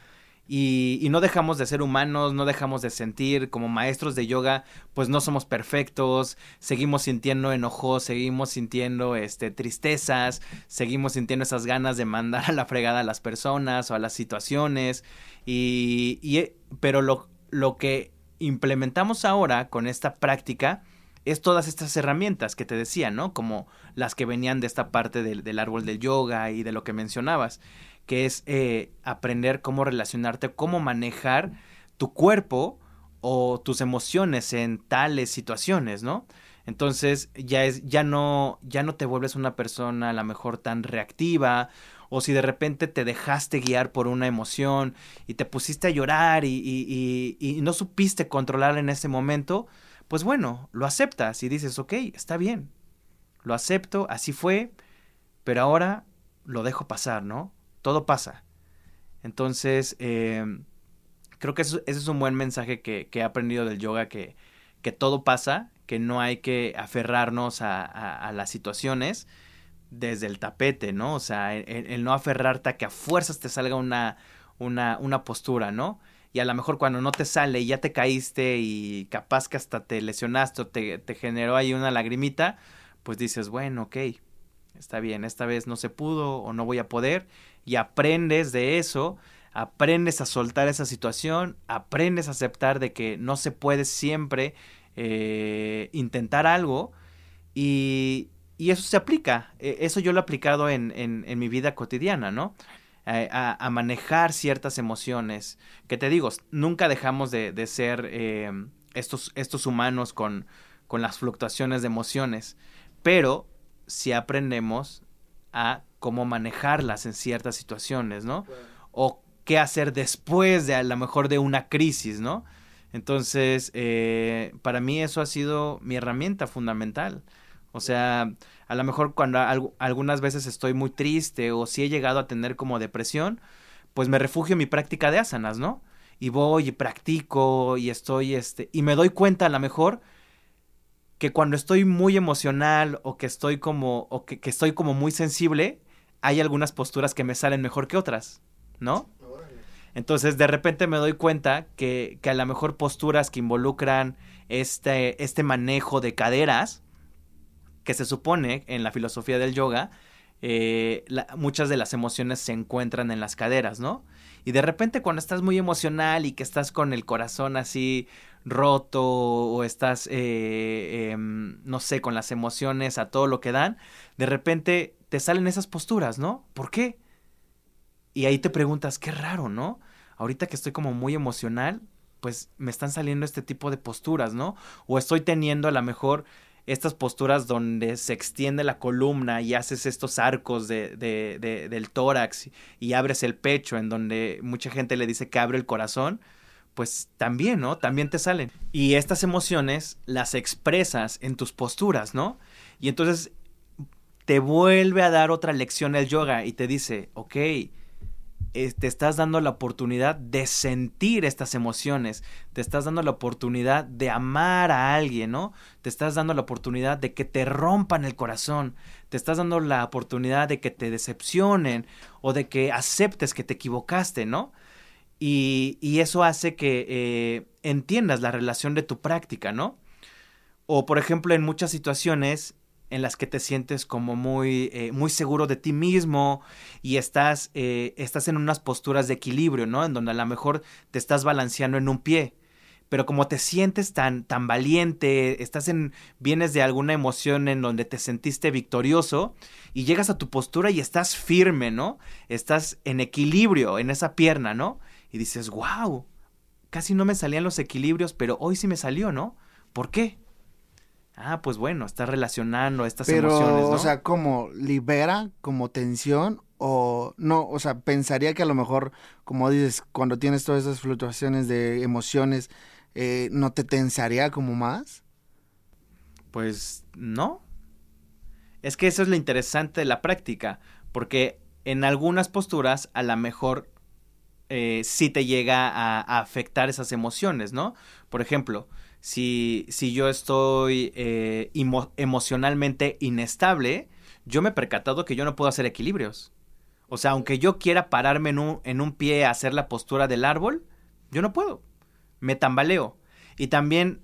Y, y, no dejamos de ser humanos, no dejamos de sentir, como maestros de yoga, pues no somos perfectos, seguimos sintiendo enojos, seguimos sintiendo este, tristezas, seguimos sintiendo esas ganas de mandar a la fregada a las personas o a las situaciones, y, y pero lo, lo que implementamos ahora con esta práctica, es todas estas herramientas que te decía, ¿no? Como las que venían de esta parte del, del árbol del yoga y de lo que mencionabas, que es eh, aprender cómo relacionarte, cómo manejar tu cuerpo o tus emociones en tales situaciones, ¿no? Entonces ya es, ya no, ya no te vuelves una persona a lo mejor tan reactiva, o si de repente te dejaste guiar por una emoción y te pusiste a llorar y, y, y, no supiste controlar en ese momento, pues bueno, lo aceptas y dices, ok, está bien, lo acepto, así fue, pero ahora lo dejo pasar, ¿no? Todo pasa. Entonces, eh, creo que eso, ese es un buen mensaje que, he aprendido del yoga, que, todo pasa, que no hay que aferrarnos a, las situaciones desde el tapete, ¿no? O sea, el, no aferrarte a que a fuerzas te salga una, una postura, ¿no? Y a lo mejor cuando no te sale y ya te caíste y capaz que hasta te lesionaste o te, generó ahí una lagrimita, pues dices, bueno, ok, está bien, esta vez no se pudo o no voy a poder y aprendes de eso, aprendes a soltar esa situación, aprendes a aceptar de que no se puede siempre eh, intentar algo y, y, eso se aplica. E, eso yo lo he aplicado en, en, mi vida cotidiana, ¿no? A, manejar ciertas emociones. Que te digo, nunca dejamos de, de ser eh, estos, estos humanos con, con las fluctuaciones de emociones. Pero si aprendemos a cómo manejarlas en ciertas situaciones, ¿no? O qué hacer después de a lo mejor de una crisis, ¿no? Entonces, eh, para mí eso ha sido mi herramienta fundamental. O sea, a lo mejor cuando algunas veces estoy muy triste o si he llegado a tener como depresión, pues me refugio en mi práctica de asanas, ¿no? Y voy y practico y estoy, este, y me doy cuenta a lo mejor que cuando estoy muy emocional o que estoy como, o que estoy como muy sensible, hay algunas posturas que me salen mejor que otras, ¿no? Entonces de repente me doy cuenta que, que a lo mejor posturas que involucran este, este manejo de caderas, que se supone en la filosofía del yoga, eh, muchas de las emociones se encuentran en las caderas, ¿no? Y de repente cuando estás muy emocional y que estás con el corazón así roto o estás, eh, em, no sé, con las emociones a todo lo que dan, de repente te salen esas posturas, ¿no? ¿Por qué? Y ahí te preguntas, qué raro, ¿no? Ahorita que estoy como muy emocional, pues me están saliendo este tipo de posturas, ¿no? O estoy teniendo a lo mejor estas posturas donde se extiende la columna y haces estos arcos de, de, del tórax y abres el pecho, en donde mucha gente le dice que abre el corazón, pues también, ¿no? También te salen. Y estas emociones las expresas en tus posturas, ¿no? Y entonces te vuelve a dar otra lección el yoga y te dice, ok, te estás dando la oportunidad de sentir estas emociones, te estás dando la oportunidad de amar a alguien, ¿no? Te estás dando la oportunidad de que te rompan el corazón, te estás dando la oportunidad de que te decepcionen o de que aceptes que te equivocaste, ¿no? Y, y eso hace que eh, entiendas la relación de tu práctica, ¿no? O por ejemplo, en muchas situaciones en las que te sientes como muy, eh, muy seguro de ti mismo y estás, eh, estás en unas posturas de equilibrio, ¿no? En donde a lo mejor te estás balanceando en un pie. Pero como te sientes tan, tan valiente, estás en, vienes de alguna emoción en donde te sentiste victorioso y llegas a tu postura y estás firme, ¿no? Estás en equilibrio en esa pierna, ¿no? Y dices, wow, casi no me salían los equilibrios, pero hoy sí me salió, ¿no? ¿Por qué? Ah, pues bueno, está relacionando estas emociones, ¿no? o sea, como libera como tensión o no, o sea, pensaría que a lo mejor, como dices, cuando tienes todas esas fluctuaciones de emociones, eh, ¿no te tensaría como más? Pues no. Es que eso es lo interesante de la práctica, porque en algunas posturas a lo mejor eh, sí te llega a afectar esas emociones, ¿no? Por ejemplo, si, si yo estoy eh, emocionalmente inestable, yo me he percatado que yo no puedo hacer equilibrios. O sea, aunque yo quiera pararme en un, en un pie a hacer la postura del árbol, yo no puedo. Me tambaleo. Y también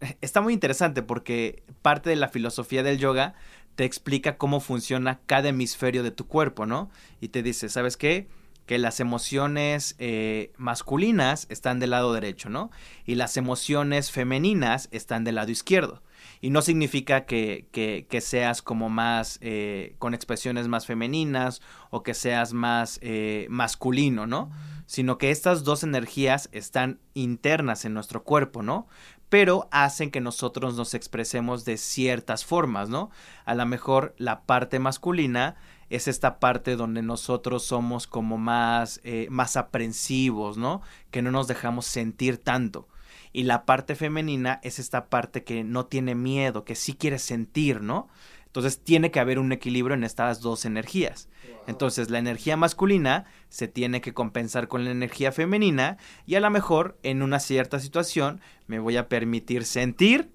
está muy interesante porque parte de la filosofía del yoga te explica cómo funciona cada hemisferio de tu cuerpo, ¿no? Y te dice, ¿sabes qué? Que las emociones eh, masculinas están del lado derecho, ¿no? Y las emociones femeninas están del lado izquierdo. Y no significa que, que, seas como más, eh, con expresiones más femeninas o que seas más eh, masculino, ¿no? sino que estas dos energías están internas en nuestro cuerpo, ¿no? Pero hacen que nosotros nos expresemos de ciertas formas, ¿no? A lo mejor la parte masculina es esta parte donde nosotros somos como más, eh, más aprensivos, ¿no? Que no nos dejamos sentir tanto. Y la parte femenina es esta parte que no tiene miedo, que sí quiere sentir, ¿no? Entonces tiene que haber un equilibrio en estas dos energías. Entonces la energía masculina se tiene que compensar con la energía femenina y a lo mejor en una cierta situación me voy a permitir sentir,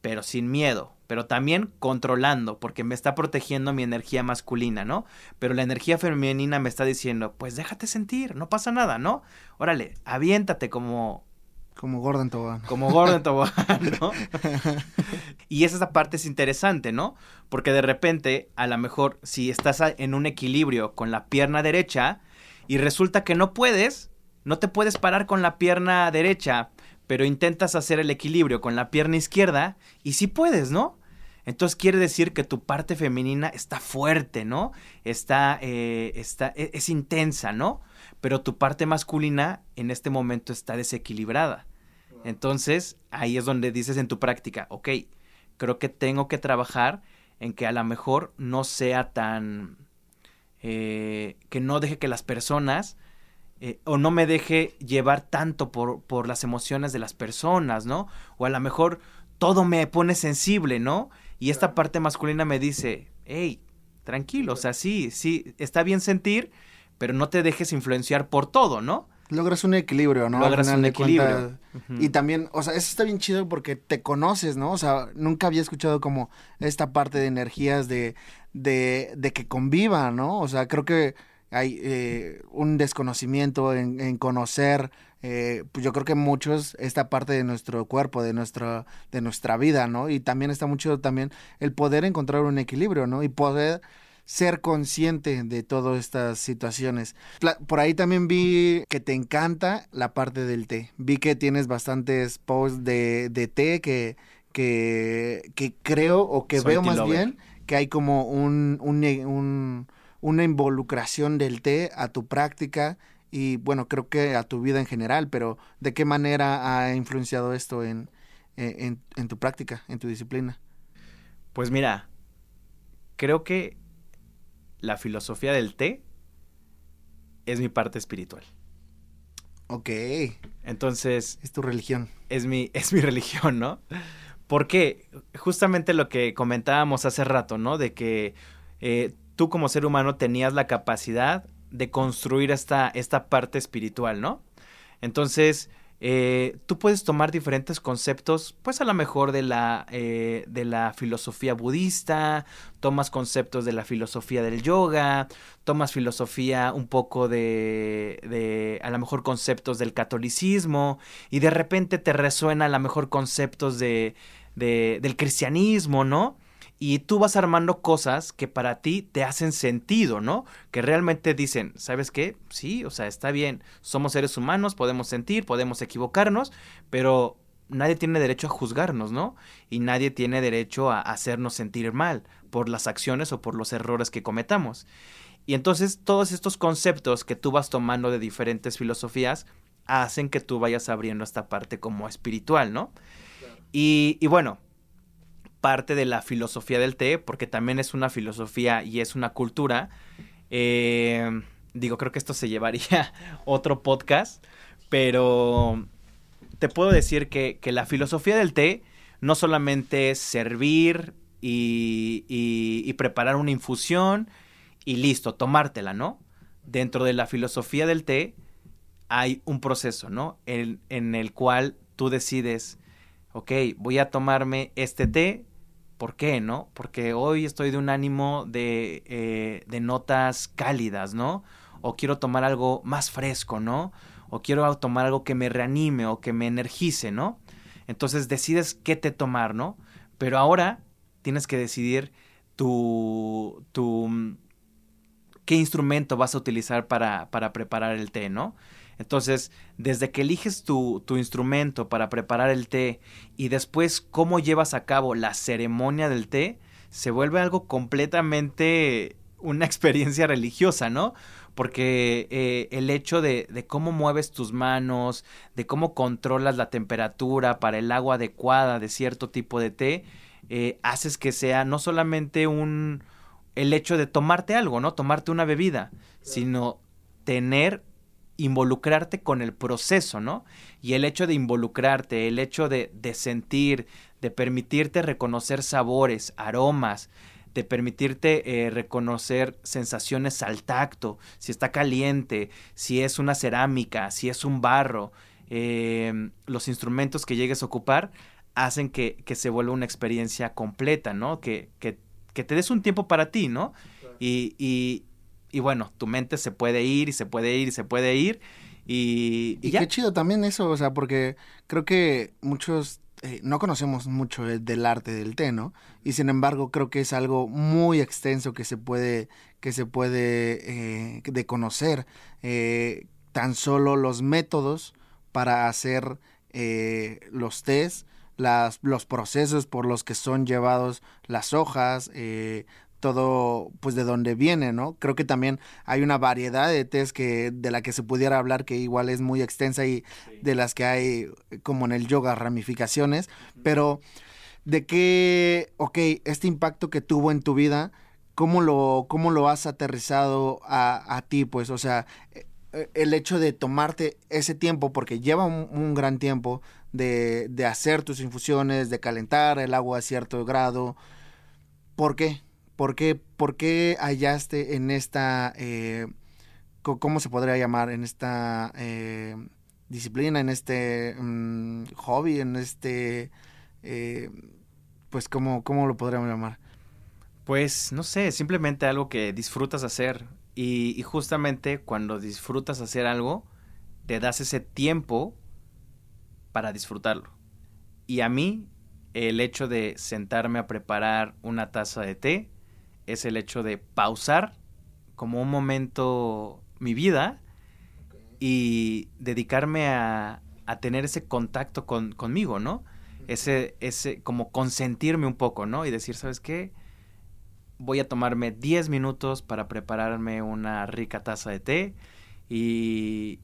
pero sin miedo, pero también controlando, porque me está protegiendo mi energía masculina, ¿no? Pero la energía femenina me está diciendo, pues déjate sentir, no pasa nada, ¿no? Órale, aviéntate como como Gordon Tobogán. Como Gordon Tobogán, ¿no? y esa parte es interesante, ¿no? Porque de repente, a lo mejor, si estás en un equilibrio con la pierna derecha y resulta que no puedes, no te puedes parar con la pierna derecha, pero intentas hacer el equilibrio con la pierna izquierda y sí puedes, ¿no? Entonces quiere decir que tu parte femenina está fuerte, ¿no? Está, eh, está, e, es intensa, ¿no? pero tu parte masculina en este momento está desequilibrada. Entonces, ahí es donde dices en tu práctica, ok, creo que tengo que trabajar en que a lo mejor no sea tan... Eh, que no deje que las personas eh, o no me deje llevar tanto por, por las emociones de las personas, ¿no? O a lo mejor todo me pone sensible, ¿no? Y esta parte masculina me dice, hey, tranquilo, o sea, sí, sí, está bien sentir, pero no te dejes influenciar por todo, ¿no? Logras un equilibrio, ¿no? Logras un equilibrio. Y también, o sea, eso está bien chido porque te conoces, ¿no? O sea, nunca había escuchado como esta parte de energías de, de, de que convivan, ¿no? O sea, creo que hay eh, un desconocimiento en, conocer, eh, pues yo creo que muchos, esta parte de nuestro cuerpo, de nuestra, de nuestra vida, ¿no? Y también está mucho también el poder encontrar un equilibrio, ¿no? Y poder ser consciente de todas estas situaciones. Por ahí también vi que te encanta la parte del té. Vi que tienes bastantes posts de, de té que, que, que, creo o que veo más bien que hay como un, un, una involucración del té a tu práctica y bueno, creo que a tu vida en general, pero ¿de qué manera ha influenciado esto en, en, en tu práctica, en tu disciplina? Pues mira, creo que la filosofía del té es mi parte espiritual. Ok. Entonces. Es tu religión. Es mi, es mi religión, ¿no? Porque justamente lo que comentábamos hace rato, ¿no? De que eh, tú como ser humano tenías la capacidad de construir esta, esta parte espiritual, ¿no? Entonces, eh, tú puedes tomar diferentes conceptos, pues a lo mejor de la, eh, de la filosofía budista, tomas conceptos de la filosofía del yoga, tomas filosofía un poco de, de a lo mejor conceptos del catolicismo y de repente te resuena a lo mejor conceptos de, de del cristianismo, ¿no? Y tú vas armando cosas que para ti te hacen sentido, ¿no? Que realmente dicen, ¿sabes qué? Sí, o sea, está bien, somos seres humanos, podemos sentir, podemos equivocarnos, pero nadie tiene derecho a juzgarnos, ¿no? Y nadie tiene derecho a hacernos sentir mal por las acciones o por los errores que cometamos. Y entonces todos estos conceptos que tú vas tomando de diferentes filosofías hacen que tú vayas abriendo esta parte como espiritual, ¿no? Y, y bueno, parte de la filosofía del té, porque también es una filosofía y es una cultura. Eh, digo, creo que esto se llevaría otro podcast, pero te puedo decir que, la filosofía del té no solamente es servir y, preparar una infusión y listo, tomártela, ¿no? Dentro de la filosofía del té hay un proceso, ¿no? En el cual tú decides, ok, voy a tomarme este té, ¿Por qué, no? Porque hoy estoy de un ánimo de, eh, de notas cálidas, ¿no? O quiero tomar algo más fresco, ¿no? O quiero tomar algo que me reanime o que me energice, ¿no? Entonces decides qué te tomar, ¿no? Pero ahora tienes que decidir tu, tu qué instrumento vas a utilizar para, para preparar el té, ¿no? Entonces, desde que eliges tu, instrumento para preparar el té y después cómo llevas a cabo la ceremonia del té, se vuelve algo completamente una experiencia religiosa, ¿no? Porque eh, el hecho de, de, cómo mueves tus manos, de cómo controlas la temperatura para el agua adecuada de cierto tipo de té, eh, haces que sea no solamente un el hecho de tomarte algo, ¿no? Tomarte una bebida, sino tener involucrarte con el proceso, ¿no? Y el hecho de involucrarte, el hecho de, de sentir, de permitirte reconocer sabores, aromas, de permitirte eh, reconocer sensaciones al tacto, si está caliente, si es una cerámica, si es un barro, eh, los instrumentos que llegues a ocupar hacen que, que, se vuelva una experiencia completa, ¿no? Que, que, que te des un tiempo para ti, ¿no? Y, y, y, bueno, tu mente se puede ir y se puede ir y se puede ir. Y, y, y qué chido también eso, o sea, porque creo que muchos eh, no conocemos mucho del arte del té, ¿no? Y sin embargo creo que es algo muy extenso que se puede, que se puede eh, de conocer. Eh, tan solo los métodos para hacer eh, los tés, las, los procesos por los que son llevados las hojas, eh, todo pues de dónde viene, ¿no? Creo que también hay una variedad de tés que de la que se pudiera hablar que igual es muy extensa y sí. de las que hay como en el yoga ramificaciones, pero de qué, ok, este impacto que tuvo en tu vida, ¿cómo lo, cómo lo has aterrizado a, a ti? Pues, o sea, el hecho de tomarte ese tiempo, porque lleva un, un gran tiempo de, de, hacer tus infusiones, de calentar el agua a cierto grado. ¿Por qué? ¿Por qué, por qué hallaste en esta, eh, cómo se podría llamar, en esta eh, disciplina, en este um, hobby, en este, eh, pues, ¿cómo, ¿cómo lo podríamos llamar? Pues, no sé, simplemente algo que disfrutas hacer. Y, justamente cuando disfrutas hacer algo, te das ese tiempo para disfrutarlo. Y a mí, el hecho de sentarme a preparar una taza de té es el hecho de pausar como un momento mi vida y dedicarme a, a tener ese contacto con, conmigo, ¿no? Ese, ese, como consentirme un poco, ¿no? Y decir, ¿sabes qué? voy a tomarme 10 minutos para prepararme una rica taza de té y,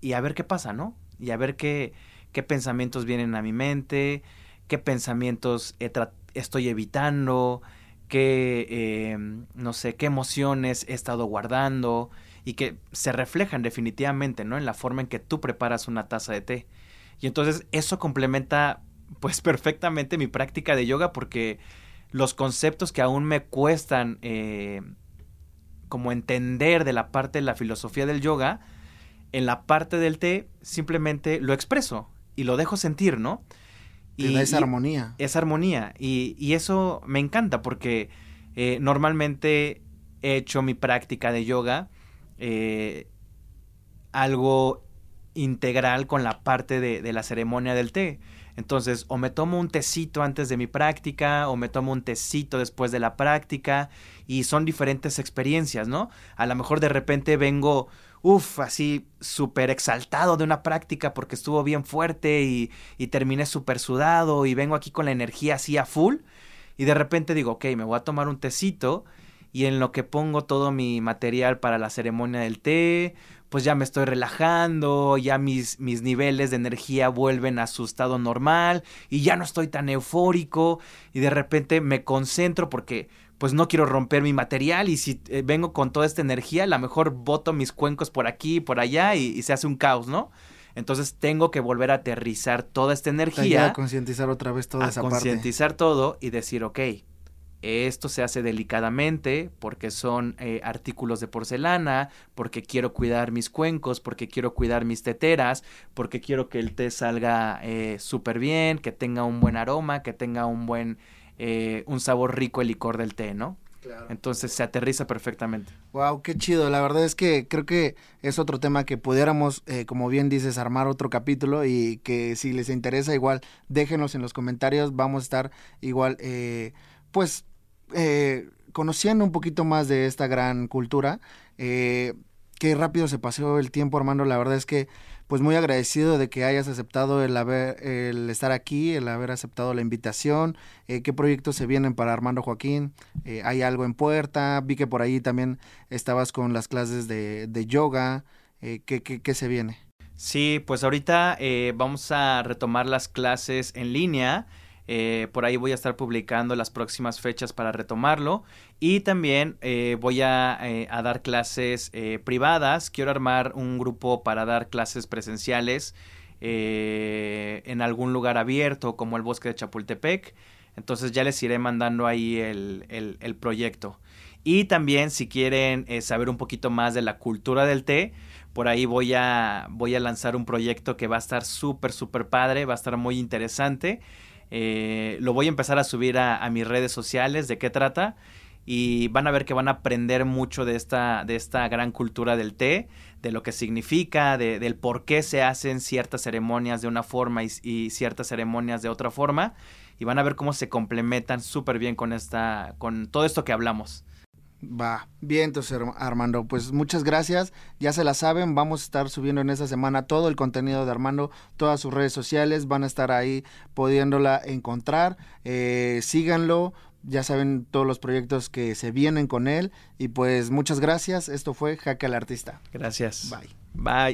y a ver qué pasa, ¿no? Y a ver qué, qué pensamientos vienen a mi mente, qué pensamientos estoy evitando, qué, eh, no sé, qué emociones he estado guardando y que se reflejan definitivamente, ¿no? En la forma en que tú preparas una taza de té. Y entonces eso complementa pues perfectamente mi práctica de yoga porque los conceptos que aún me cuestan eh, como entender de la parte de la filosofía del yoga, en la parte del té simplemente lo expreso y lo dejo sentir, ¿no? Y, esa armonía. Esa armonía. Y, y, eso me encanta porque eh, normalmente he hecho mi práctica de yoga eh, algo integral con la parte de, de la ceremonia del té. Entonces, o me tomo un tecito antes de mi práctica, o me tomo un tecito después de la práctica, y son diferentes experiencias, ¿no? A lo mejor de repente vengo, uff, así súper exaltado de una práctica porque estuvo bien fuerte y, y terminé súper sudado y vengo aquí con la energía así a full, y de repente digo, ok, me voy a tomar un tecito, y en lo que pongo todo mi material para la ceremonia del té, pues ya me estoy relajando, ya mis, mis niveles de energía vuelven a su estado normal y ya no estoy tan eufórico y de repente me concentro porque pues no quiero romper mi material y si eh, vengo con toda esta energía, a lo mejor boto mis cuencos por aquí y por allá y, y se hace un caos, ¿no? Entonces tengo que volver a aterrizar toda esta energía. A concientizar otra vez toda a esa concientizar todo y decir, ok, esto se hace delicadamente porque son eh, artículos de porcelana, porque quiero cuidar mis cuencos, porque quiero cuidar mis teteras, porque quiero que el té salga eh, súper bien, que tenga un buen aroma, que tenga un buen, eh, un sabor rico el licor del té, ¿no? Claro. Entonces se aterriza perfectamente. Wow, qué chido. La verdad es que creo que es otro tema que pudiéramos, eh, como bien dices, armar otro capítulo y que si les interesa igual déjenos en los comentarios. Vamos a estar igual, eh, pues eh, conociendo un poquito más de esta gran cultura, eh, qué rápido se pasó el tiempo, Armando. La verdad es que, pues muy agradecido de que hayas aceptado el haber, el estar aquí, el haber aceptado la invitación. Eh, ¿Qué proyectos se vienen para Armando Joaquín? Eh, ¿Hay algo en puerta? Vi que por ahí también estabas con las clases de, de yoga. Eh, ¿qué, qué, qué se viene? Sí, pues ahorita vamos a retomar las clases en línea. Eh, por ahí voy a estar publicando las próximas fechas para retomarlo. Y también eh, voy a, eh, a, dar clases privadas. Quiero armar un grupo para dar clases presenciales en algún lugar abierto como el bosque de Chapultepec. Entonces ya les iré mandando ahí el, el, proyecto. Y también si quieren saber un poquito más de la cultura del té, por ahí voy a, voy a lanzar un proyecto que va a estar súper, súper padre, va a estar muy interesante. Eh, lo voy a empezar a subir a, mis redes sociales, de qué trata. Y van a ver que van a aprender mucho de esta, de esta gran cultura del té, de lo que significa, de, del por qué se hacen ciertas ceremonias de una forma y, y ciertas ceremonias de otra forma. Y van a ver cómo se complementan súper bien con, esta, con todo esto que hablamos. Va, bien, entonces Armando, pues muchas gracias, ya se la saben, vamos a estar subiendo en esta semana todo el contenido de Armando, todas sus redes sociales, van a estar ahí pudiéndola encontrar, eh, síganlo, ya saben todos los proyectos que se vienen con él y pues muchas gracias, esto fue Jaque al Artista. Gracias. Bye. Bye.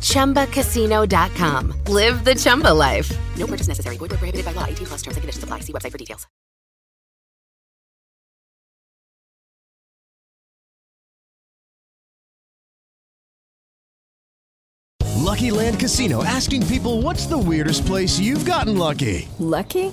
ChumbaCasino.com. Live the Chumba life. No purchase necessary. Void prohibited by law. 18 plus terms and conditions apply. See website for details. Lucky Land Casino asking people what's the weirdest place you've gotten lucky? Lucky?